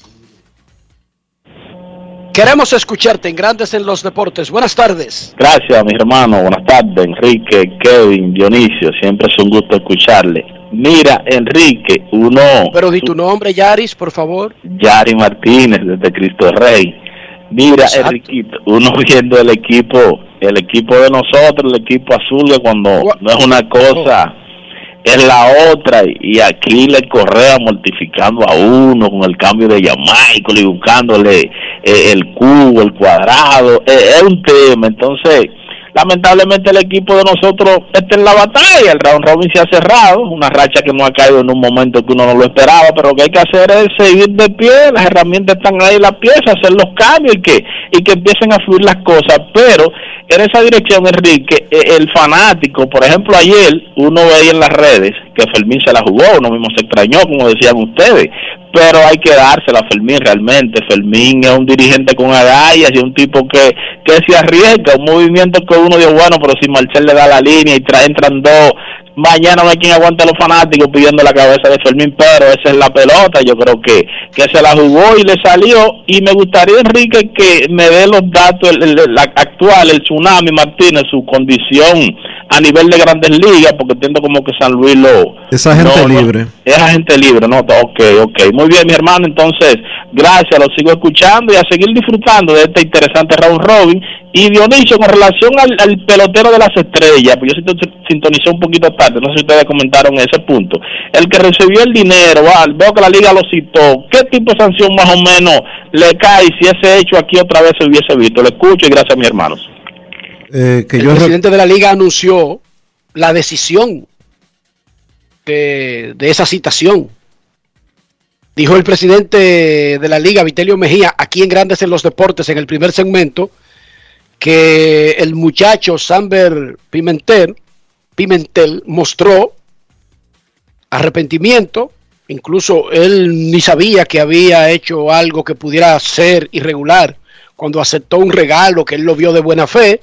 Queremos escucharte en Grandes en los Deportes. Buenas tardes. Gracias, mi hermano. Buenas tardes, Enrique, Kevin, Dionisio. Siempre es un gusto escucharle. Mira, Enrique, uno, Pero di tu nombre, Yaris, por favor. Yari Martínez, desde Cristo Rey. Mira, Enriquito, uno viendo el equipo, el equipo de nosotros, el equipo azul, que cuando no es una cosa, es la otra. Y aquí le Correa mortificando a uno con el cambio de Jamaica y buscándole eh, el cubo, el cuadrado. eh, es un tema. Entonces, lamentablemente el equipo de nosotros está en la batalla. El round robin se ha cerrado, una racha que no ha caído en un momento que uno no lo esperaba, pero lo que hay que hacer es seguir de pie, las herramientas están ahí, la pieza, hacer los cambios y que, y que empiecen a fluir las cosas. Pero en esa dirección, Enrique, eh, el fanático, por ejemplo, ayer uno veía en las redes Fermín se la jugó, uno mismo se extrañó, como decían ustedes, pero hay que dársela a Fermín realmente. Fermín es un dirigente con agallas y un tipo que, que se arriesga, un movimiento que uno dijo, bueno, pero si Marcel le da la línea y trae, entran dos, mañana no hay quien aguante a los fanáticos pidiendo la cabeza de Fermín, pero esa es la pelota, yo creo que, que se la jugó y le salió, y me gustaría, Enrique, que me dé los datos el, el- la actual, el Tsunami Martínez, su condición a nivel de grandes ligas, porque entiendo como que San Luis lo... Es agente no, no, libre. es agente libre, ¿no? Ok, ok. Muy bien, mi hermano. Entonces, gracias, lo sigo escuchando y a seguir disfrutando de este interesante round robin. Y Dionisio, con relación al, al pelotero de las estrellas, pues yo sinto- sintonicé un poquito tarde, no sé si ustedes comentaron ese punto. El que recibió el dinero, ah, veo que la liga lo citó. ¿Qué tipo de sanción más o menos le cae si ese hecho aquí otra vez se hubiese visto? Le escucho y gracias, mis hermanos. Eh, que el yo presidente de la liga anunció la decisión de, de esa citación. Dijo el presidente de la liga, Vitelio Mejía, aquí en Grandes en los Deportes, en el primer segmento, que el muchacho Samber Pimentel, Pimentel mostró arrepentimiento, incluso él ni sabía que había hecho algo que pudiera ser irregular cuando aceptó un regalo que él lo vio de buena fe.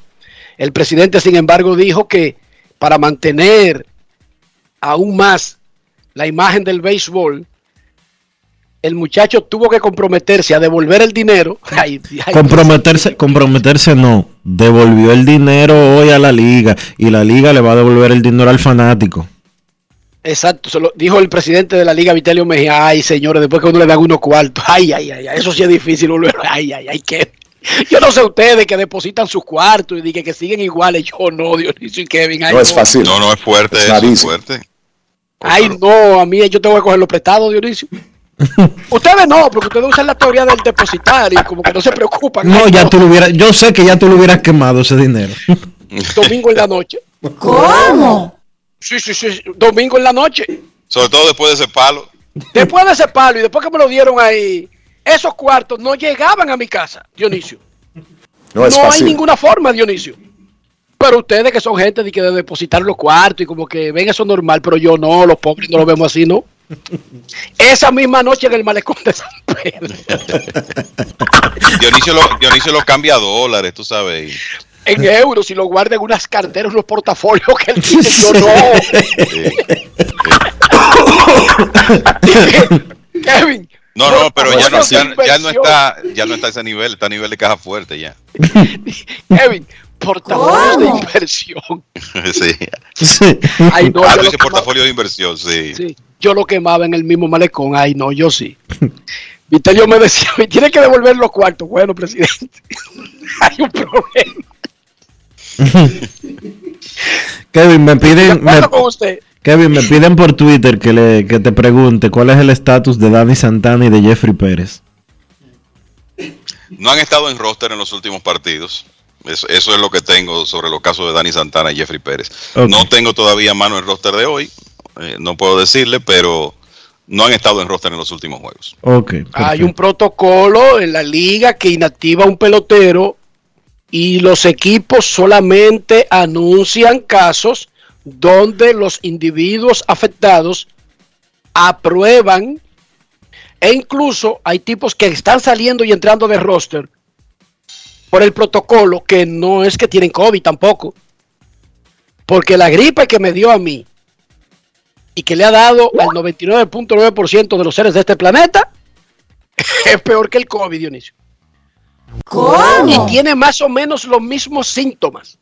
El presidente, sin embargo, dijo que para mantener aún más la imagen del béisbol, el muchacho tuvo que comprometerse a devolver el dinero. Ay, ay, comprometerse, comprometerse no, devolvió el dinero hoy a la liga y la liga le va a devolver el dinero al fanático. Exacto, se lo dijo el presidente de la Liga, Vitelio Mejía. Ay, señores, después que uno le dan unos cuartos. Ay, ay, ay, eso sí es difícil. uno- Ay, ay, ay, que. Yo no sé ustedes que depositan sus cuartos y que siguen iguales. Yo no, Dionisio y Kevin. Ay, No, no es fuerte, Es es fuerte. Ay, no, a mí yo tengo que cogerlo prestado, Dionisio. Ustedes no, porque ustedes usan la teoría del depositario, como que no se preocupan. No, Ay, ya tú lo hubieras, yo sé que ya tú lo hubieras quemado ese dinero. Domingo en la noche. ¿Cómo? Sí, sí, sí, domingo en la noche. Sobre todo después de ese palo. Después de ese palo y después que me lo dieron ahí, esos cuartos no llegaban a mi casa, Dionisio. No es hay fácil. ninguna forma, Dionisio. Pero ustedes que son gente de que de depositar los cuartos y como que ven eso normal, pero yo no, los pobres no lo vemos así, ¿no? Esa misma noche en el malecón de San Pedro, Dionisio lo, Dionisio lo cambia a dólares, tú sabes. y- en euros, y lo guarda en unas carteras, unos portafolios que él tiene. Yo no. Kevin. No, no, pero ya no, ya, ya no está, ya no está a ese nivel, está a nivel de caja fuerte ya. Kevin, portafolios de inversión. sí. Ay, no, ah, tú dices portafolio de inversión, sí. Sí, yo lo quemaba en el mismo malecón. Ay, no, yo sí. Vitelio me decía, me tiene que devolver los cuartos. Bueno, presidente, hay un problema. Kevin, me De piden, me- con usted. Kevin, me piden por Twitter que, le, que te pregunte cuál es el estatus de Dani Santana y de Jeffrey Pérez. No han estado en roster en los últimos partidos. Eso, eso es lo que tengo sobre los casos de Dani Santana y Jeffrey Pérez. No tengo todavía mano el roster de hoy, eh, no puedo decirle, pero no han estado en roster en los últimos juegos. Ok. Hay un protocolo en la liga que inactiva a un pelotero y los equipos solamente anuncian casos donde los individuos afectados aprueban e incluso hay tipos que están saliendo y entrando de roster por el protocolo que no es que tienen COVID tampoco. Porque la gripe que me dio a mí y que le ha dado al 99.9% de los seres de este planeta es peor que el COVID, Dionisio. Y tiene más o menos los mismos síntomas.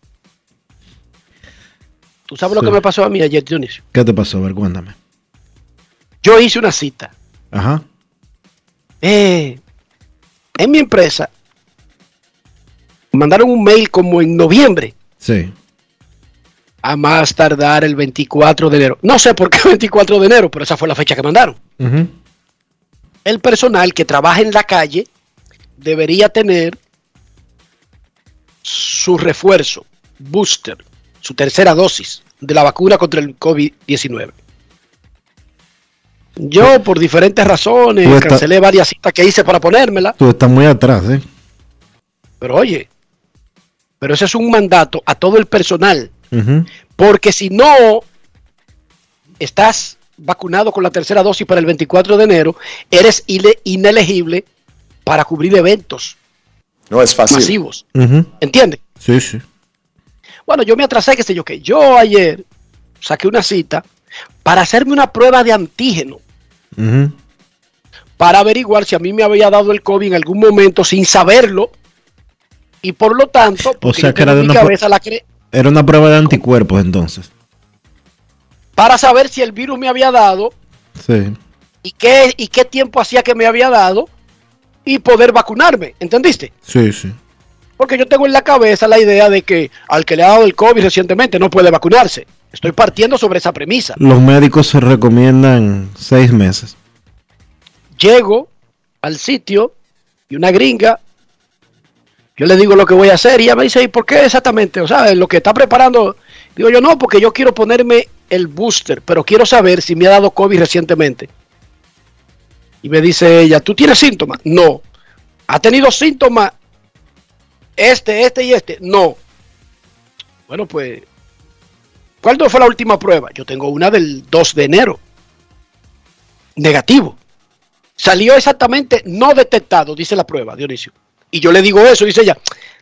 ¿Tú sabes lo que me pasó a mí ayer, Dionisio? ¿Qué te pasó? A ver, cuéntame. Yo hice una cita. Ajá. Eh, en mi empresa mandaron un mail como en noviembre Sí. a más tardar el 24 de enero. No sé por qué 24 de enero, pero esa fue la fecha que mandaron. El personal que trabaja en la calle debería tener su refuerzo, booster, su tercera dosis de la vacuna contra el COVID-19. Yo, por diferentes razones, cancelé varias citas que hice para ponérmela. Tú estás muy atrás, ¿eh? Pero oye, pero ese es un mandato a todo el personal, porque si no estás vacunado con la tercera dosis para el 24 de enero, eres inelegible para cubrir eventos No es fácil. masivos. Ujú. ¿Entiendes? Sí, sí. Bueno, yo me atrasé, qué sé yo qué. Yo ayer saqué una cita para hacerme una prueba de antígeno para averiguar si a mí me había dado el COVID en algún momento sin saberlo y por lo tanto, porque sea, que era de una cabeza la cre- Era una prueba de anticuerpos entonces. para saber si el virus me había dado Sí. y qué, y qué tiempo hacía que me había dado y poder vacunarme, ¿entendiste? Sí, sí. Porque yo tengo en la cabeza la idea de que al que le ha dado el COVID recientemente no puede vacunarse. Estoy partiendo sobre esa premisa. Los médicos se recomiendan seis meses. Llego al sitio y una gringa, yo le digo lo que voy a hacer y ella me dice, ¿y por qué exactamente? O sea, lo que está preparando, digo yo no, porque yo quiero ponerme el booster, pero quiero saber si me ha dado COVID recientemente. Y me dice ella, ¿tú tienes síntomas? No. ¿Ha tenido síntomas este, este y este? No. Bueno, pues, ¿cuándo fue la última prueba? Yo tengo una del 2 de enero. Negativo. Salió exactamente no detectado, dice la prueba, Dionisio. Y yo le digo eso, dice ella,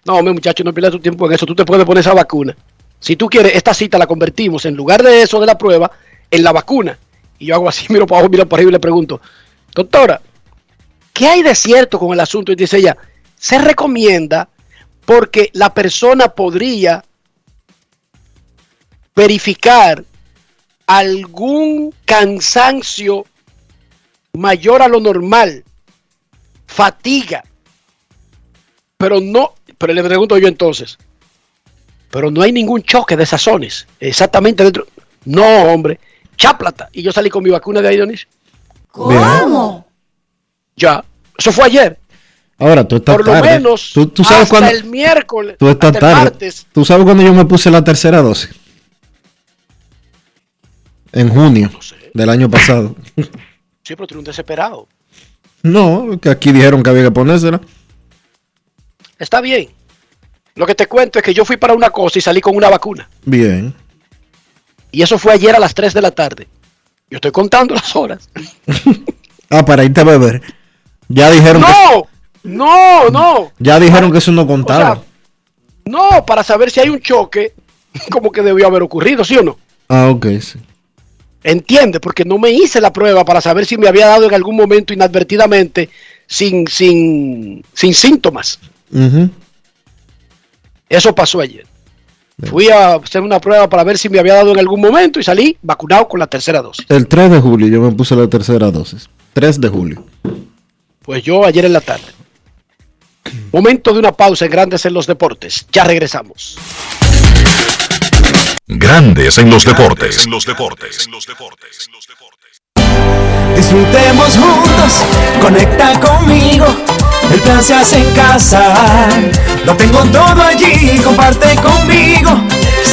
no, hombre, muchacho, no pierdas tu tiempo en eso, tú te puedes poner esa vacuna. Si tú quieres, esta cita la convertimos en lugar de eso de la prueba, en la vacuna. Y yo hago así, miro para abajo, miro para arriba y le pregunto, doctora, ¿qué hay de cierto con el asunto? Y dice ella, se recomienda porque la persona podría verificar algún cansancio mayor a lo normal, fatiga, pero no, pero le pregunto yo entonces, pero no hay ningún choque de sazones, exactamente dentro. No, hombre, cháplata. Y yo salí con mi vacuna de ahí, Dionisio. ¿Cómo? Ya, eso fue ayer. Ahora, tú estás Por lo tarde. menos tú, tú sabes hasta el miércoles, tú estás hasta el tarde. martes. ¿Tú sabes cuándo yo me puse la tercera dosis? En junio del año pasado. Sí, pero tú eres un desesperado. No, que aquí dijeron que había que ponérsela. Está bien. Lo que te cuento es que yo fui para una cosa y salí con una vacuna. Bien. Y eso fue ayer a las 3 de la tarde. Yo estoy contando las horas. Ah, para irte a beber. Ya dijeron que, ¡No! ¡No, no! ya dijeron que eso no contaba. No, para saber si hay un choque, como que debió haber ocurrido, ¿sí o no? ah, ok, sí. Entiende, porque no me hice la prueba para saber si me había dado en algún momento inadvertidamente sin, sin, sin síntomas. Eso pasó ayer. Fui a hacer una prueba para ver si me había dado en algún momento y salí vacunado con la tercera dosis. El 3 de julio yo me puse la tercera dosis. 3 de julio. Pues yo ayer en la tarde. Momento de una pausa en Grandes en los Deportes. Ya regresamos. Grandes en los deportes. Disfrutemos juntos, conecta conmigo. El plan se hace en casa. Lo tengo todo allí, comparte conmigo.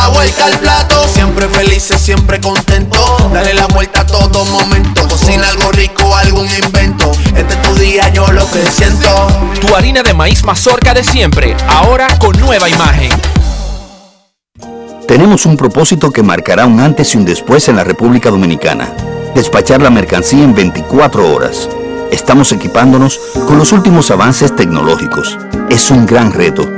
La vuelta al plato, siempre felices, siempre contento. Dale la vuelta a todo momento. Cocina algo rico, algún invento. Este es tu día, yo lo que siento. Tu harina de maíz mazorca de siempre, ahora con nueva imagen. Tenemos un propósito que marcará un antes y un después en la República Dominicana. Despachar la mercancía en 24 horas. Estamos equipándonos con los últimos avances tecnológicos. Es un gran reto,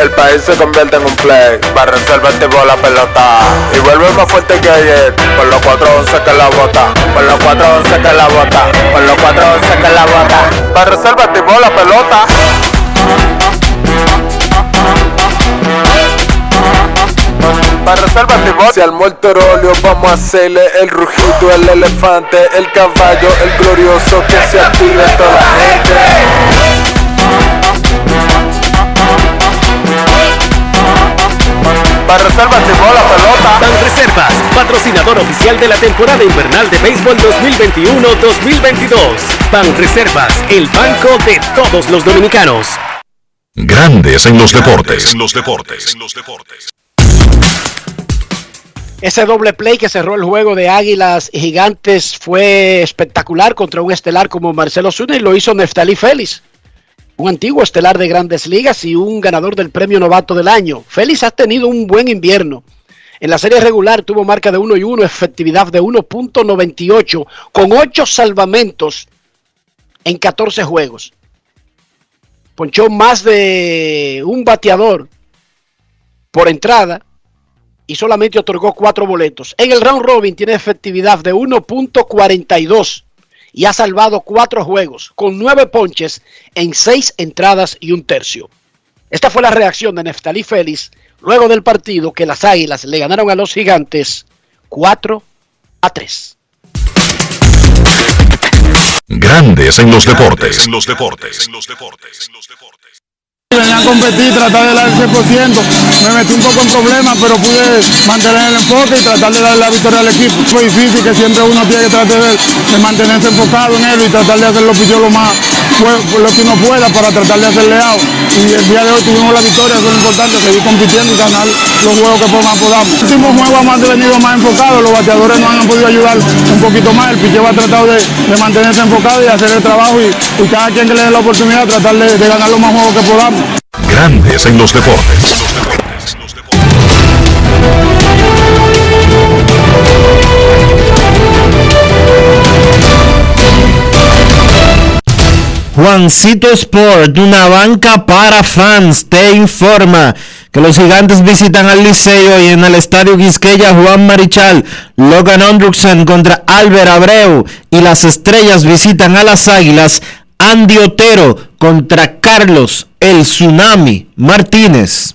El país se convierte en un play. Para reservar tipo la pelota. Y vuelve más fuerte que ayer. Por los 411 que la bota. Por los 411 que la bota. Por los 411 que la bota. Para reservar tipo la pelota. Para reservar. Si al óleo vamos a hacerle el rugido, el elefante, el caballo, el glorioso que se active toda la gente. Para reservas de bola pelota. Ban Reservas, patrocinador oficial de la temporada invernal de béisbol 2021-2022. Ban Reservas, el banco de todos los dominicanos. Grandes en los deportes. los deportes. Ese doble play que cerró el juego de Águilas y Gigantes fue espectacular contra un estelar como Marcelo Zuna y lo hizo Neftali Félix, un antiguo estelar de grandes ligas y un ganador del premio novato del año. Félix ha tenido un buen invierno. En la serie regular tuvo marca de 1 y 1, efectividad de 1.98, con 8 salvamentos en 14 juegos. Ponchó más de un bateador por entrada y solamente otorgó cuatro boletos. En el round robin tiene efectividad de 1.42 y ha salvado cuatro juegos con nueve ponches en seis entradas y un tercio. Esta fue la reacción de Neftalí Félix luego del partido que las Águilas le ganaron a los Gigantes 4 a 3. Grandes en los deportes. En los deportes. Venía a competir, tratar de dar el 100%. Me metí un poco en problemas, pero pude mantener el enfoque y tratar de darle la victoria al equipo. Fue difícil que siempre uno tiene que tratar de, de mantenerse enfocado en él y tratar de hacer los pichos lo más fue- lo que uno pueda para tratar de hacerle out. Y el día de hoy tuvimos la victoria, eso es importante, seguir compitiendo y ganar los juegos que más podamos. El último juego hemos venido más enfocados, los bateadores nos han podido ayudar un poquito más, el picheo ha tratado de, de mantenerse enfocado y hacer el trabajo y, y cada quien que le dé la oportunidad tratar de, de ganar los más juegos que podamos. Grandes en los deportes. Juancito Sport, una banca para fans, te informa que los gigantes visitan al Liceo y en el Estadio Quisqueya Juan Marichal, Logan Andruxen contra Albert Abreu y las estrellas visitan a las Águilas, Andy Otero contra Carlos El Tsunami Martínez.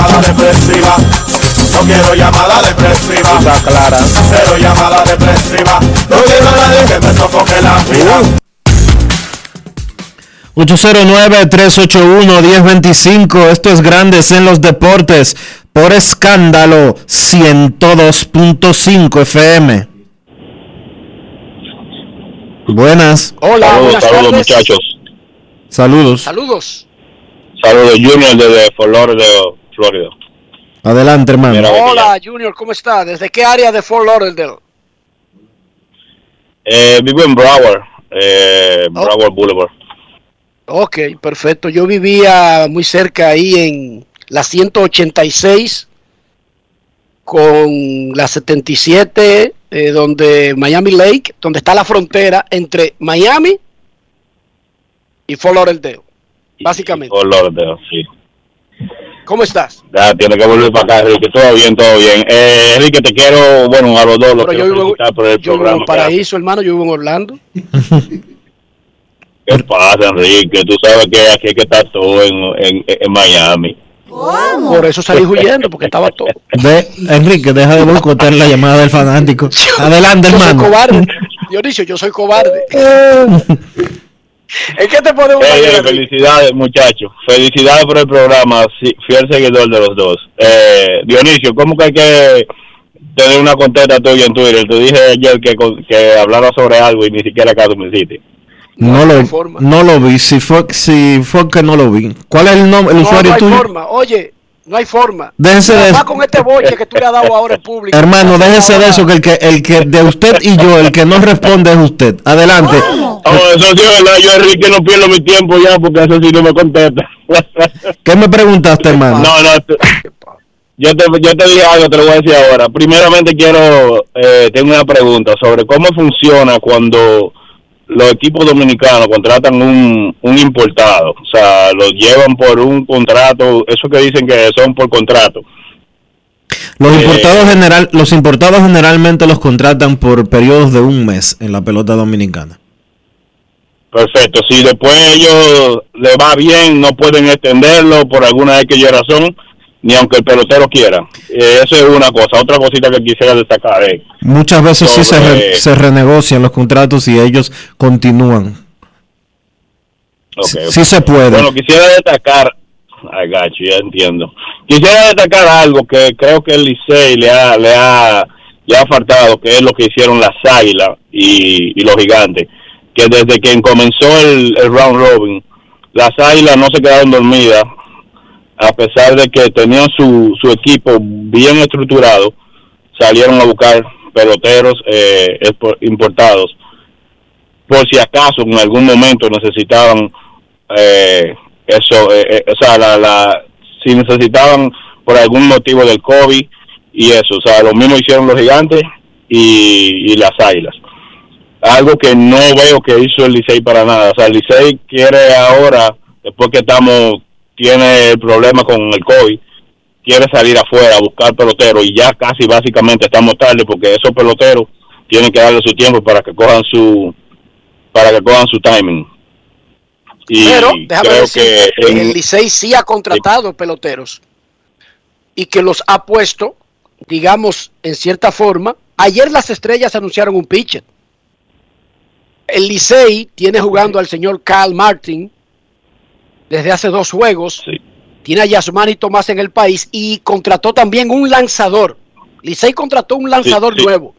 llamada depresiva. No quiero llamada depresiva. Está clara. Cero llamada depresiva. No quiero a nadie que me sofoque la vida. 809-381-1025. Esto es Grandes en los Deportes por escándalo 102.5 FM. Buenas. Hola, Saludos, buenas saludos muchachos. Saludos. Saludos. Saludos Junior desde Fort Lauderdale, Florida. Adelante, hermano. Hola, Junior, ¿cómo está? ¿Desde qué área de Fort Lauderdale? Eh, vivo en Broward, eh, Oh. Broward Boulevard. Ok, perfecto. Yo vivía muy cerca ahí en la 186 con la 77, eh, donde Miami Lake, donde está la frontera entre Miami y Fort Lauderdale, básicamente. Fort Lauderdale, sí. ¿Cómo estás? Ya tiene que volver para acá, Enrique. Todo bien, todo bien. Eh, Enrique, te quiero, bueno, a los dos los Pero yo quiero vivo, por el yo vivo en Paraíso, hermano, yo vivo en Orlando. ¿Qué pasa, Enrique? Tú sabes que aquí hay que estar todo en, en, en Miami. Por eso salí huyendo, porque estaba todo. De, Enrique, deja de boicotear la llamada del fanático. Adelante, Yo soy hermano. cobarde. Dionisio, yo soy cobarde. ¿En qué te podemos Eh, ayudar? felicidades, muchachos. Felicidades por el programa. fiel seguidor de los dos. Eh, Dionisio, ¿cómo que hay que tener una contesta tuya en Twitter? Te dije ayer que, que hablara sobre algo y ni siquiera caso me hiciste. No lo, no lo vi. Si fue, si fue que no lo vi. ¿Cuál es el nombre, el No, usuario no hay tuyo? forma. Oye, no hay forma. Déjese de Además, con este boche que tú le has dado ahora en público. Hermano, déjese de eso, que el que, el que de usted y yo, el que no responde es usted. Adelante. Oh, eso sí es verdad. Yo, Enrique, no pierdo mi tiempo ya porque eso sí no me contesta. ¿Qué me preguntaste, hermano? No, no. te- yo, te, yo te dije algo, te lo voy a decir ahora. Primeramente quiero, eh, tengo una pregunta sobre cómo funciona cuando los equipos dominicanos contratan un, un importado. O sea, los llevan por un contrato, eso que dicen que son por contrato. Los Eh, importados general, los importados generalmente los contratan por periodos de un mes en la pelota dominicana. Perfecto. Si después ellos le va bien, no pueden extenderlo por alguna X razón, ni aunque el pelotero quiera. Eh, eso es una cosa. Otra cosita que quisiera destacar es Muchas veces sí se, re- Sobre- se renegocian los contratos y ellos continúan. Ok, Sí- se puede. Bueno, quisiera destacar, ay, gacho, ya entiendo. Quisiera destacar algo que creo que el Licey le ha, le ha, le ha faltado, que es lo que hicieron las Águilas y, y los Gigantes. Que desde que comenzó el, el round robin, las Águilas no se quedaron dormidas, a pesar de que tenían su, su equipo bien estructurado, salieron a buscar peloteros eh, importados por si acaso en algún momento necesitaban eh, eso, eh, eh, o sea, la, la, si necesitaban por algún motivo del COVID y eso, o sea, lo mismo hicieron los gigantes y, y las águilas. Algo que no veo que hizo el Licey para nada, o sea, el Licey quiere ahora, después que estamos, tiene el problema con el COVID, quiere salir afuera a buscar peloteros y ya casi básicamente estamos tarde porque esos peloteros tienen que darle su tiempo para que cojan su para que cojan su timing. Y Pero déjame creo decir que en- el Licey sí ha contratado peloteros y que los ha puesto, digamos, en cierta forma. Ayer las estrellas anunciaron un pitcher. El Licey tiene jugando al señor Carl Martin desde hace dos juegos. Tiene a Yasmani Tomás en el país y contrató también un lanzador. Licey contrató un lanzador sí. nuevo.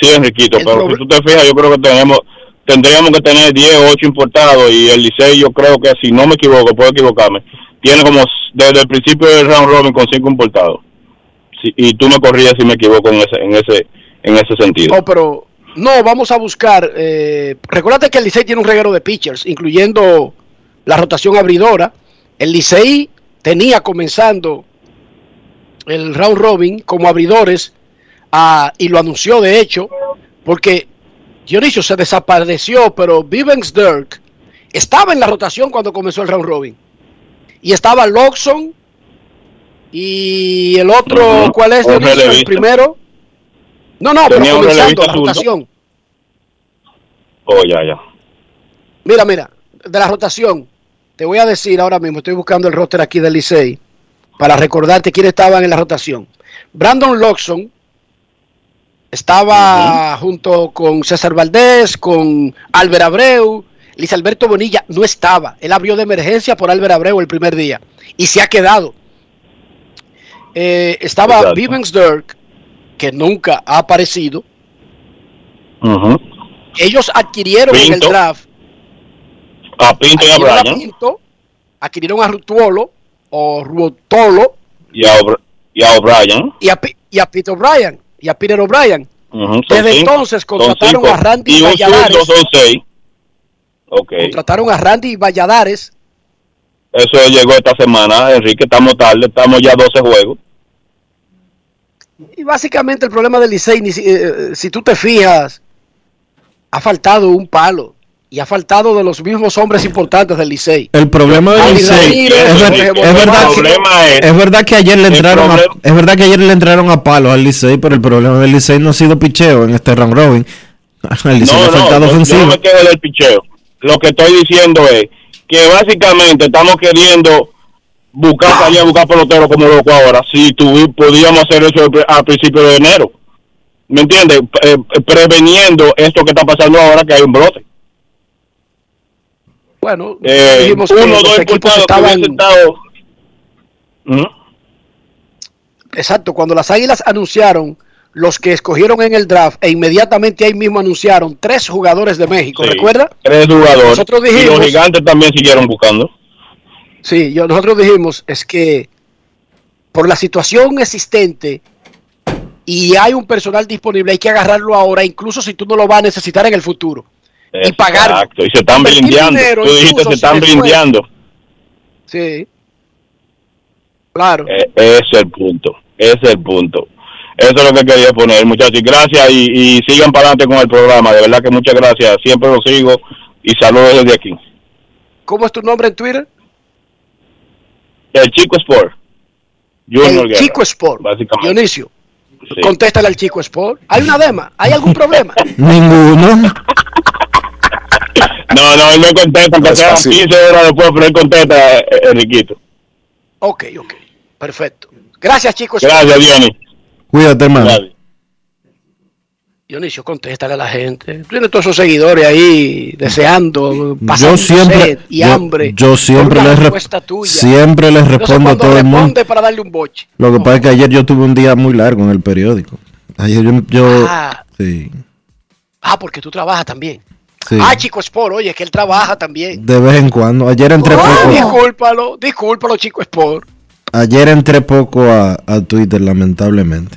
sí, Enriquito, el pero si tú te fijas, yo creo que tenemos tendríamos que tener 10 o 8 importados y el Licey yo creo que si no me equivoco, puedo equivocarme, tiene como desde el principio del round robin con 5 importados. Sí, y tú me corrías si me equivoco en ese en ese en ese sentido. No, pero no, vamos a buscar. Eh, recuérdate que el Licey tiene un reguero de pitchers, incluyendo la rotación abridora. El Licey tenía comenzando el round robin como abridores ah, y lo anunció de hecho, porque Dionisio se desapareció, pero Vivens Dirk estaba en la rotación cuando comenzó el round robin. Y estaba Loxon y el otro. ¿cuál es Dionisio? El primero. No, no, pero Tenía un comenzando la rotación. Oh, ya, ya. Mira, mira, de la rotación, te voy a decir ahora mismo, estoy buscando el roster aquí del Licey para recordarte quiénes estaban en la rotación. Brandon Loxon estaba junto con César Valdés, con Álvaro Abreu, Luis Alberto Bonilla no estaba, él abrió de emergencia por Álvaro Abreu el primer día y se ha quedado. Eh, estaba. Vivens Dirk, que nunca ha aparecido. Ujú. Ellos adquirieron en el draft A Pinto y a Brian Pinto, adquirieron a Rutuolo o Ruotolo y a, O'Brien. y a, y a Peter O'Brien y a Peter O'Brien. Son Desde cinco. entonces contrataron a Randy y Valladares. zurdo son seis. Ok. Contrataron a Randy Valladares. Eso llegó esta semana, Enrique. Estamos tarde, estamos ya 12 juegos. Y básicamente el problema del Licey, ni si, eh, si tú te fijas, ha faltado un palo. Y ha faltado de los mismos hombres importantes del Licey. El problema del Licey es, ver- verdad El que, es- verdad que ayer le el entraron a, es verdad que ayer le entraron a palos al Licey, pero el problema del Licey no ha sido picheo en este round robin. Al Licey ha No, no, faltado yo, yo ofensiva. no me quedo del picheo. Lo que estoy diciendo es que básicamente estamos queriendo buscar, salir a buscar pelotero como loco ahora. Si tuvi- podíamos hacer eso al pri- al principio de enero. ¿Me entiendes? Eh, preveniendo esto que está pasando ahora, que hay un brote. Bueno, Eh, dijimos uno o dos equipos importados estaban... estado... Ujú. Exacto, cuando las Águilas anunciaron los que escogieron en el draft e inmediatamente ahí mismo anunciaron tres jugadores de México, Sí, ¿recuerda? Tres jugadores. Nosotros y los gigantes también siguieron buscando. Sí, yo, nosotros dijimos es que por la situación existente y hay un personal disponible, hay que agarrarlo ahora, incluso si tú no lo vas a necesitar en el futuro. Y pagarlo. Exacto. Y se están blindeando. dinero, Tú dijiste se si están después- blindeando. Sí. Claro. Eh, ese es el punto. Ese es el punto. Eso es lo que quería poner, muchachos. Y gracias y, y sigan para adelante con el programa. De verdad que muchas gracias. Siempre lo sigo y saludos desde aquí. ¿Cómo es tu nombre en Twitter? El Chico Sport. Junior el Guerra, Chico Sport. Básicamente. Dionisio, Sí. contéstale al Chico Sport. ¿Hay una dema? ¿Hay algún problema? Ninguno. No, no, él me contesta, aunque No es sea fácil. 15 horas después, pero él contesta, eh, Enriquito. Ok, ok. Perfecto. Gracias, chicos. Gracias, Dionis. Cuídate, hermano. Dionisio, contéstale a la gente. Tú tienes todos esos seguidores ahí deseando, Yo siempre, sed y yo, hambre. yo siempre les, tuya. siempre les respondo a todo el mundo. para darle un boche. Lo que pasa es que ayer yo tuve un día muy largo en el periódico. Ayer yo, yo- Ah. sí, Ah, porque tú trabajas también. sí, Ah, Chico Sport, oye, que él trabaja también. de vez en cuando. Ayer entré Ah, poco, discúlpalo, discúlpalo, Chico Sport. ayer entré poco a, a Twitter, lamentablemente.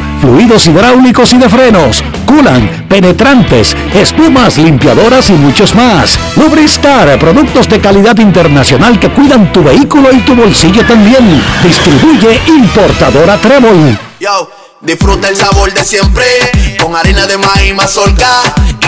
fluidos hidráulicos y de frenos, culan, penetrantes, espumas, limpiadoras y muchos más. Lubristar, productos de calidad internacional que cuidan tu vehículo y tu bolsillo también. Distribuye importadora Trébol. Yo, disfruta el sabor de siempre con harina de maíz mazorca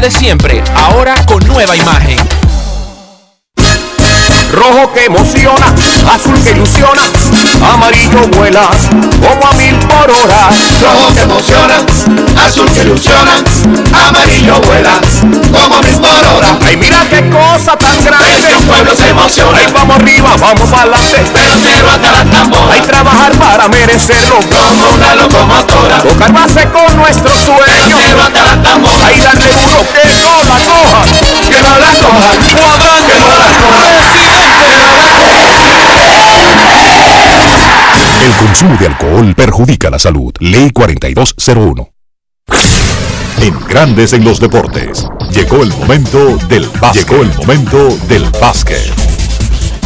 de siempre, ahora con nueva imagen. Rojo que emociona, azul que ilusiona, amarillo vuela como a mil por hora. Rojo que emociona, azul que ilusiona, amarillo vuela como a mil por hora. Ay, mira qué cosa tan grande. Los pueblos se emocionan. Ay, vamos arriba, vamos para adelante. De cero hasta la tambora. Hay trabajar para merecerlo. Como una locomotora. Tocar base con nuestros sueños. De cero hasta la tambora. Ay, darle duro que no la coja. Que no la coja. Cuadrante, que no la coja. El consumo de alcohol perjudica la salud. Ley 4201. En Grandes en los deportes. Llegó el momento del básquet. Llegó el momento del básquet.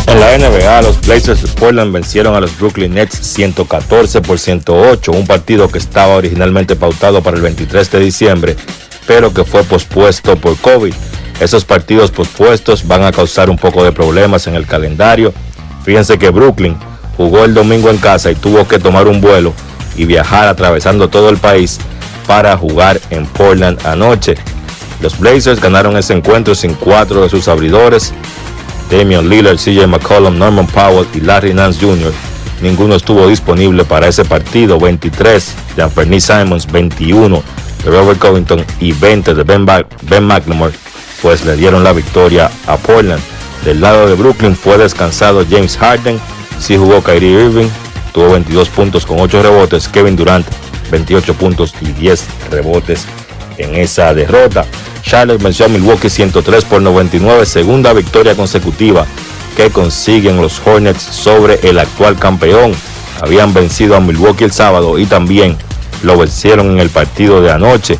En la NBA, los Blazers de Portland vencieron a los Brooklyn Nets 114 por 108, un partido que estaba originalmente pautado para el 23 de diciembre, pero que fue pospuesto por COVID. Esos partidos pospuestos van a causar un poco de problemas en el calendario. Fíjense que Brooklyn jugó el domingo en casa y tuvo que tomar un vuelo y viajar atravesando todo el país para jugar en Portland anoche. Los Blazers ganaron ese encuentro sin cuatro de sus abridores, Damian Lillard, CJ McCollum, Norman Powell y Larry Nance Jr. Ninguno estuvo disponible para ese partido. 23 de Anthony Simons, 21 de Robert Covington y 20 de Ben, ben McLemore, pues le dieron la victoria a Portland. Del lado de Brooklyn fue descansado James Harden, sí jugó Kyrie Irving, tuvo 22 puntos con 8 rebotes, Kevin Durant 28 puntos y 10 rebotes en esa derrota. Charlotte venció a Milwaukee 103 por 99, segunda victoria consecutiva que consiguen los Hornets sobre el actual campeón. Habían vencido a Milwaukee el sábado y también lo vencieron en el partido de anoche.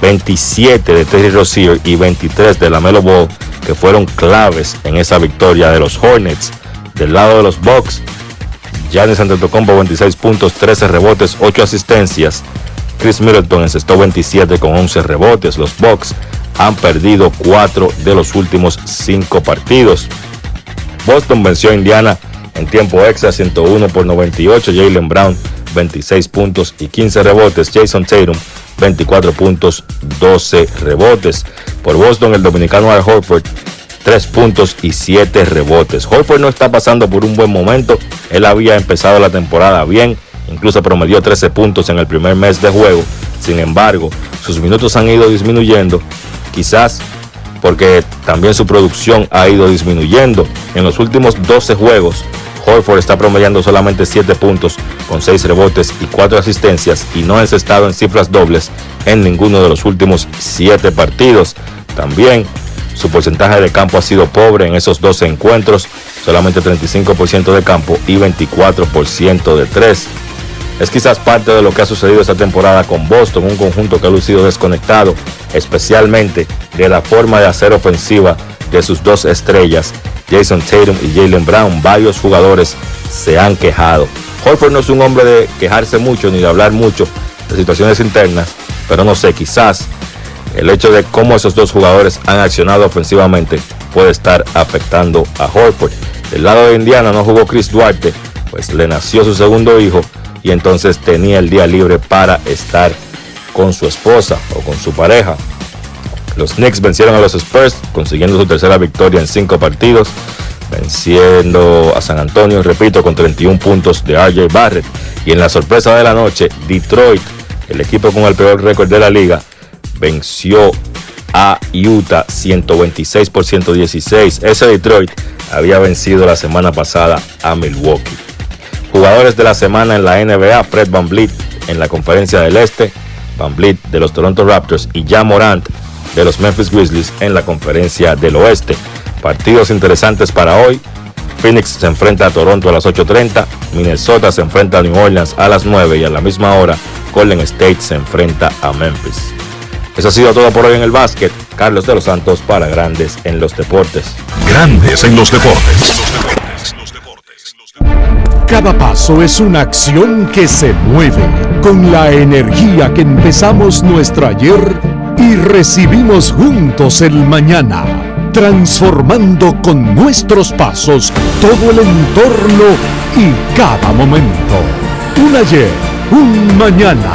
27 de Terry Rozier y 23 de Lamelo Ball que fueron claves en esa victoria de los Hornets. Del lado de los Bucks, Giannis Antetokounmpo 26 puntos, 13 rebotes, 8 asistencias. Chris Middleton encestó 27 con 11 rebotes. Los Bucks han perdido 4 de los últimos 5 partidos. Boston venció a Indiana en tiempo extra 101 por 98. Jalen Brown 26 puntos y 15 rebotes. Jason Tatum, 24 puntos, 12 rebotes. Por Boston, el dominicano Al Horford, 3 puntos y 7 rebotes. Horford no está pasando por un buen momento. Él había empezado la temporada bien, incluso promedió 13 puntos en el primer mes de juego. Sin embargo, sus minutos han ido disminuyendo, quizás porque también su producción ha ido disminuyendo. En los últimos 12 juegos, Horford está promediando solamente 7 puntos con 6 rebotes y 4 asistencias y no ha encestado en cifras dobles en ninguno de los últimos 7 partidos. También su porcentaje de campo ha sido pobre en esos 12 encuentros, solamente 35% de campo y 24% de 3. Es quizás parte de lo que ha sucedido esta temporada con Boston, un conjunto que ha lucido desconectado, especialmente de la forma de hacer ofensiva de sus dos estrellas, Jason Tatum y Jalen Brown. Varios jugadores se han quejado. Horford no es un hombre de quejarse mucho ni de hablar mucho de situaciones internas, pero no sé, quizás el hecho de cómo esos dos jugadores han accionado ofensivamente puede estar afectando a Horford. Del lado de Indiana no jugó Chris Duarte, pues le nació su segundo hijo y entonces tenía el día libre para estar con su esposa o con su pareja. Los Knicks vencieron a los Spurs, consiguiendo su tercera victoria en cinco partidos, venciendo a San Antonio, repito, con 31 puntos de RJ Barrett. Y en la sorpresa de la noche, Detroit, el equipo con el peor récord de la liga, venció a Utah 126 por 116. Ese Detroit había vencido la semana pasada a Milwaukee. Jugadores de la semana en la NBA, Fred Van Vliet en la conferencia del Este, Van Vliet de los Toronto Raptors y Ja Morant de los Memphis Grizzlies en la conferencia del Oeste. Partidos interesantes para hoy. Phoenix se enfrenta a Toronto a las 8.30, Minnesota se enfrenta a New Orleans a las 9 y a la misma hora Golden State se enfrenta a Memphis. Eso ha sido todo por hoy en el básquet. Carlos de los Santos para Grandes en los Deportes. Grandes en los deportes. Cada paso es una acción que se mueve con la energía que empezamos nuestro ayer y recibimos juntos el mañana, transformando con nuestros pasos todo el entorno y cada momento. Un ayer, un mañana,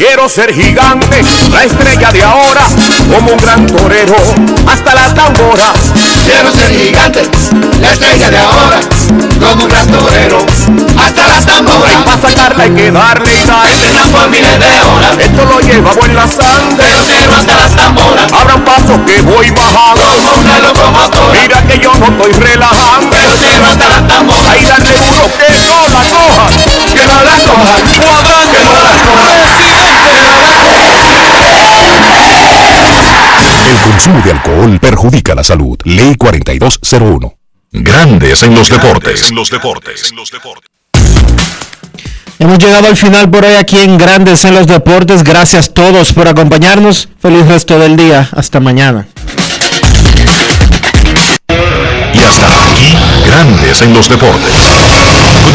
Quiero ser gigante, la estrella de ahora, como un gran torero, hasta la tambora. Quiero ser gigante, la estrella de ahora, como un gran torero, hasta la tambora. Y para sacarla hay que darle sal, por miles de horas. Esto lo llevamos en la sangre, pero hasta las tamboras. Abran paso que voy bajando, como una locomotora. Mira que yo no estoy relajando, pero hasta las tamboras. Ahí dale duro que no la cojan, que no la cuadrante, que no la cojan. El consumo de alcohol perjudica la salud. Ley 4201. Grandes en los deportes. los deportes. Hemos llegado al final por hoy aquí en Grandes en los Deportes. Gracias a todos por acompañarnos. Feliz resto del día. Hasta mañana. Y hasta aquí, Grandes en los deportes.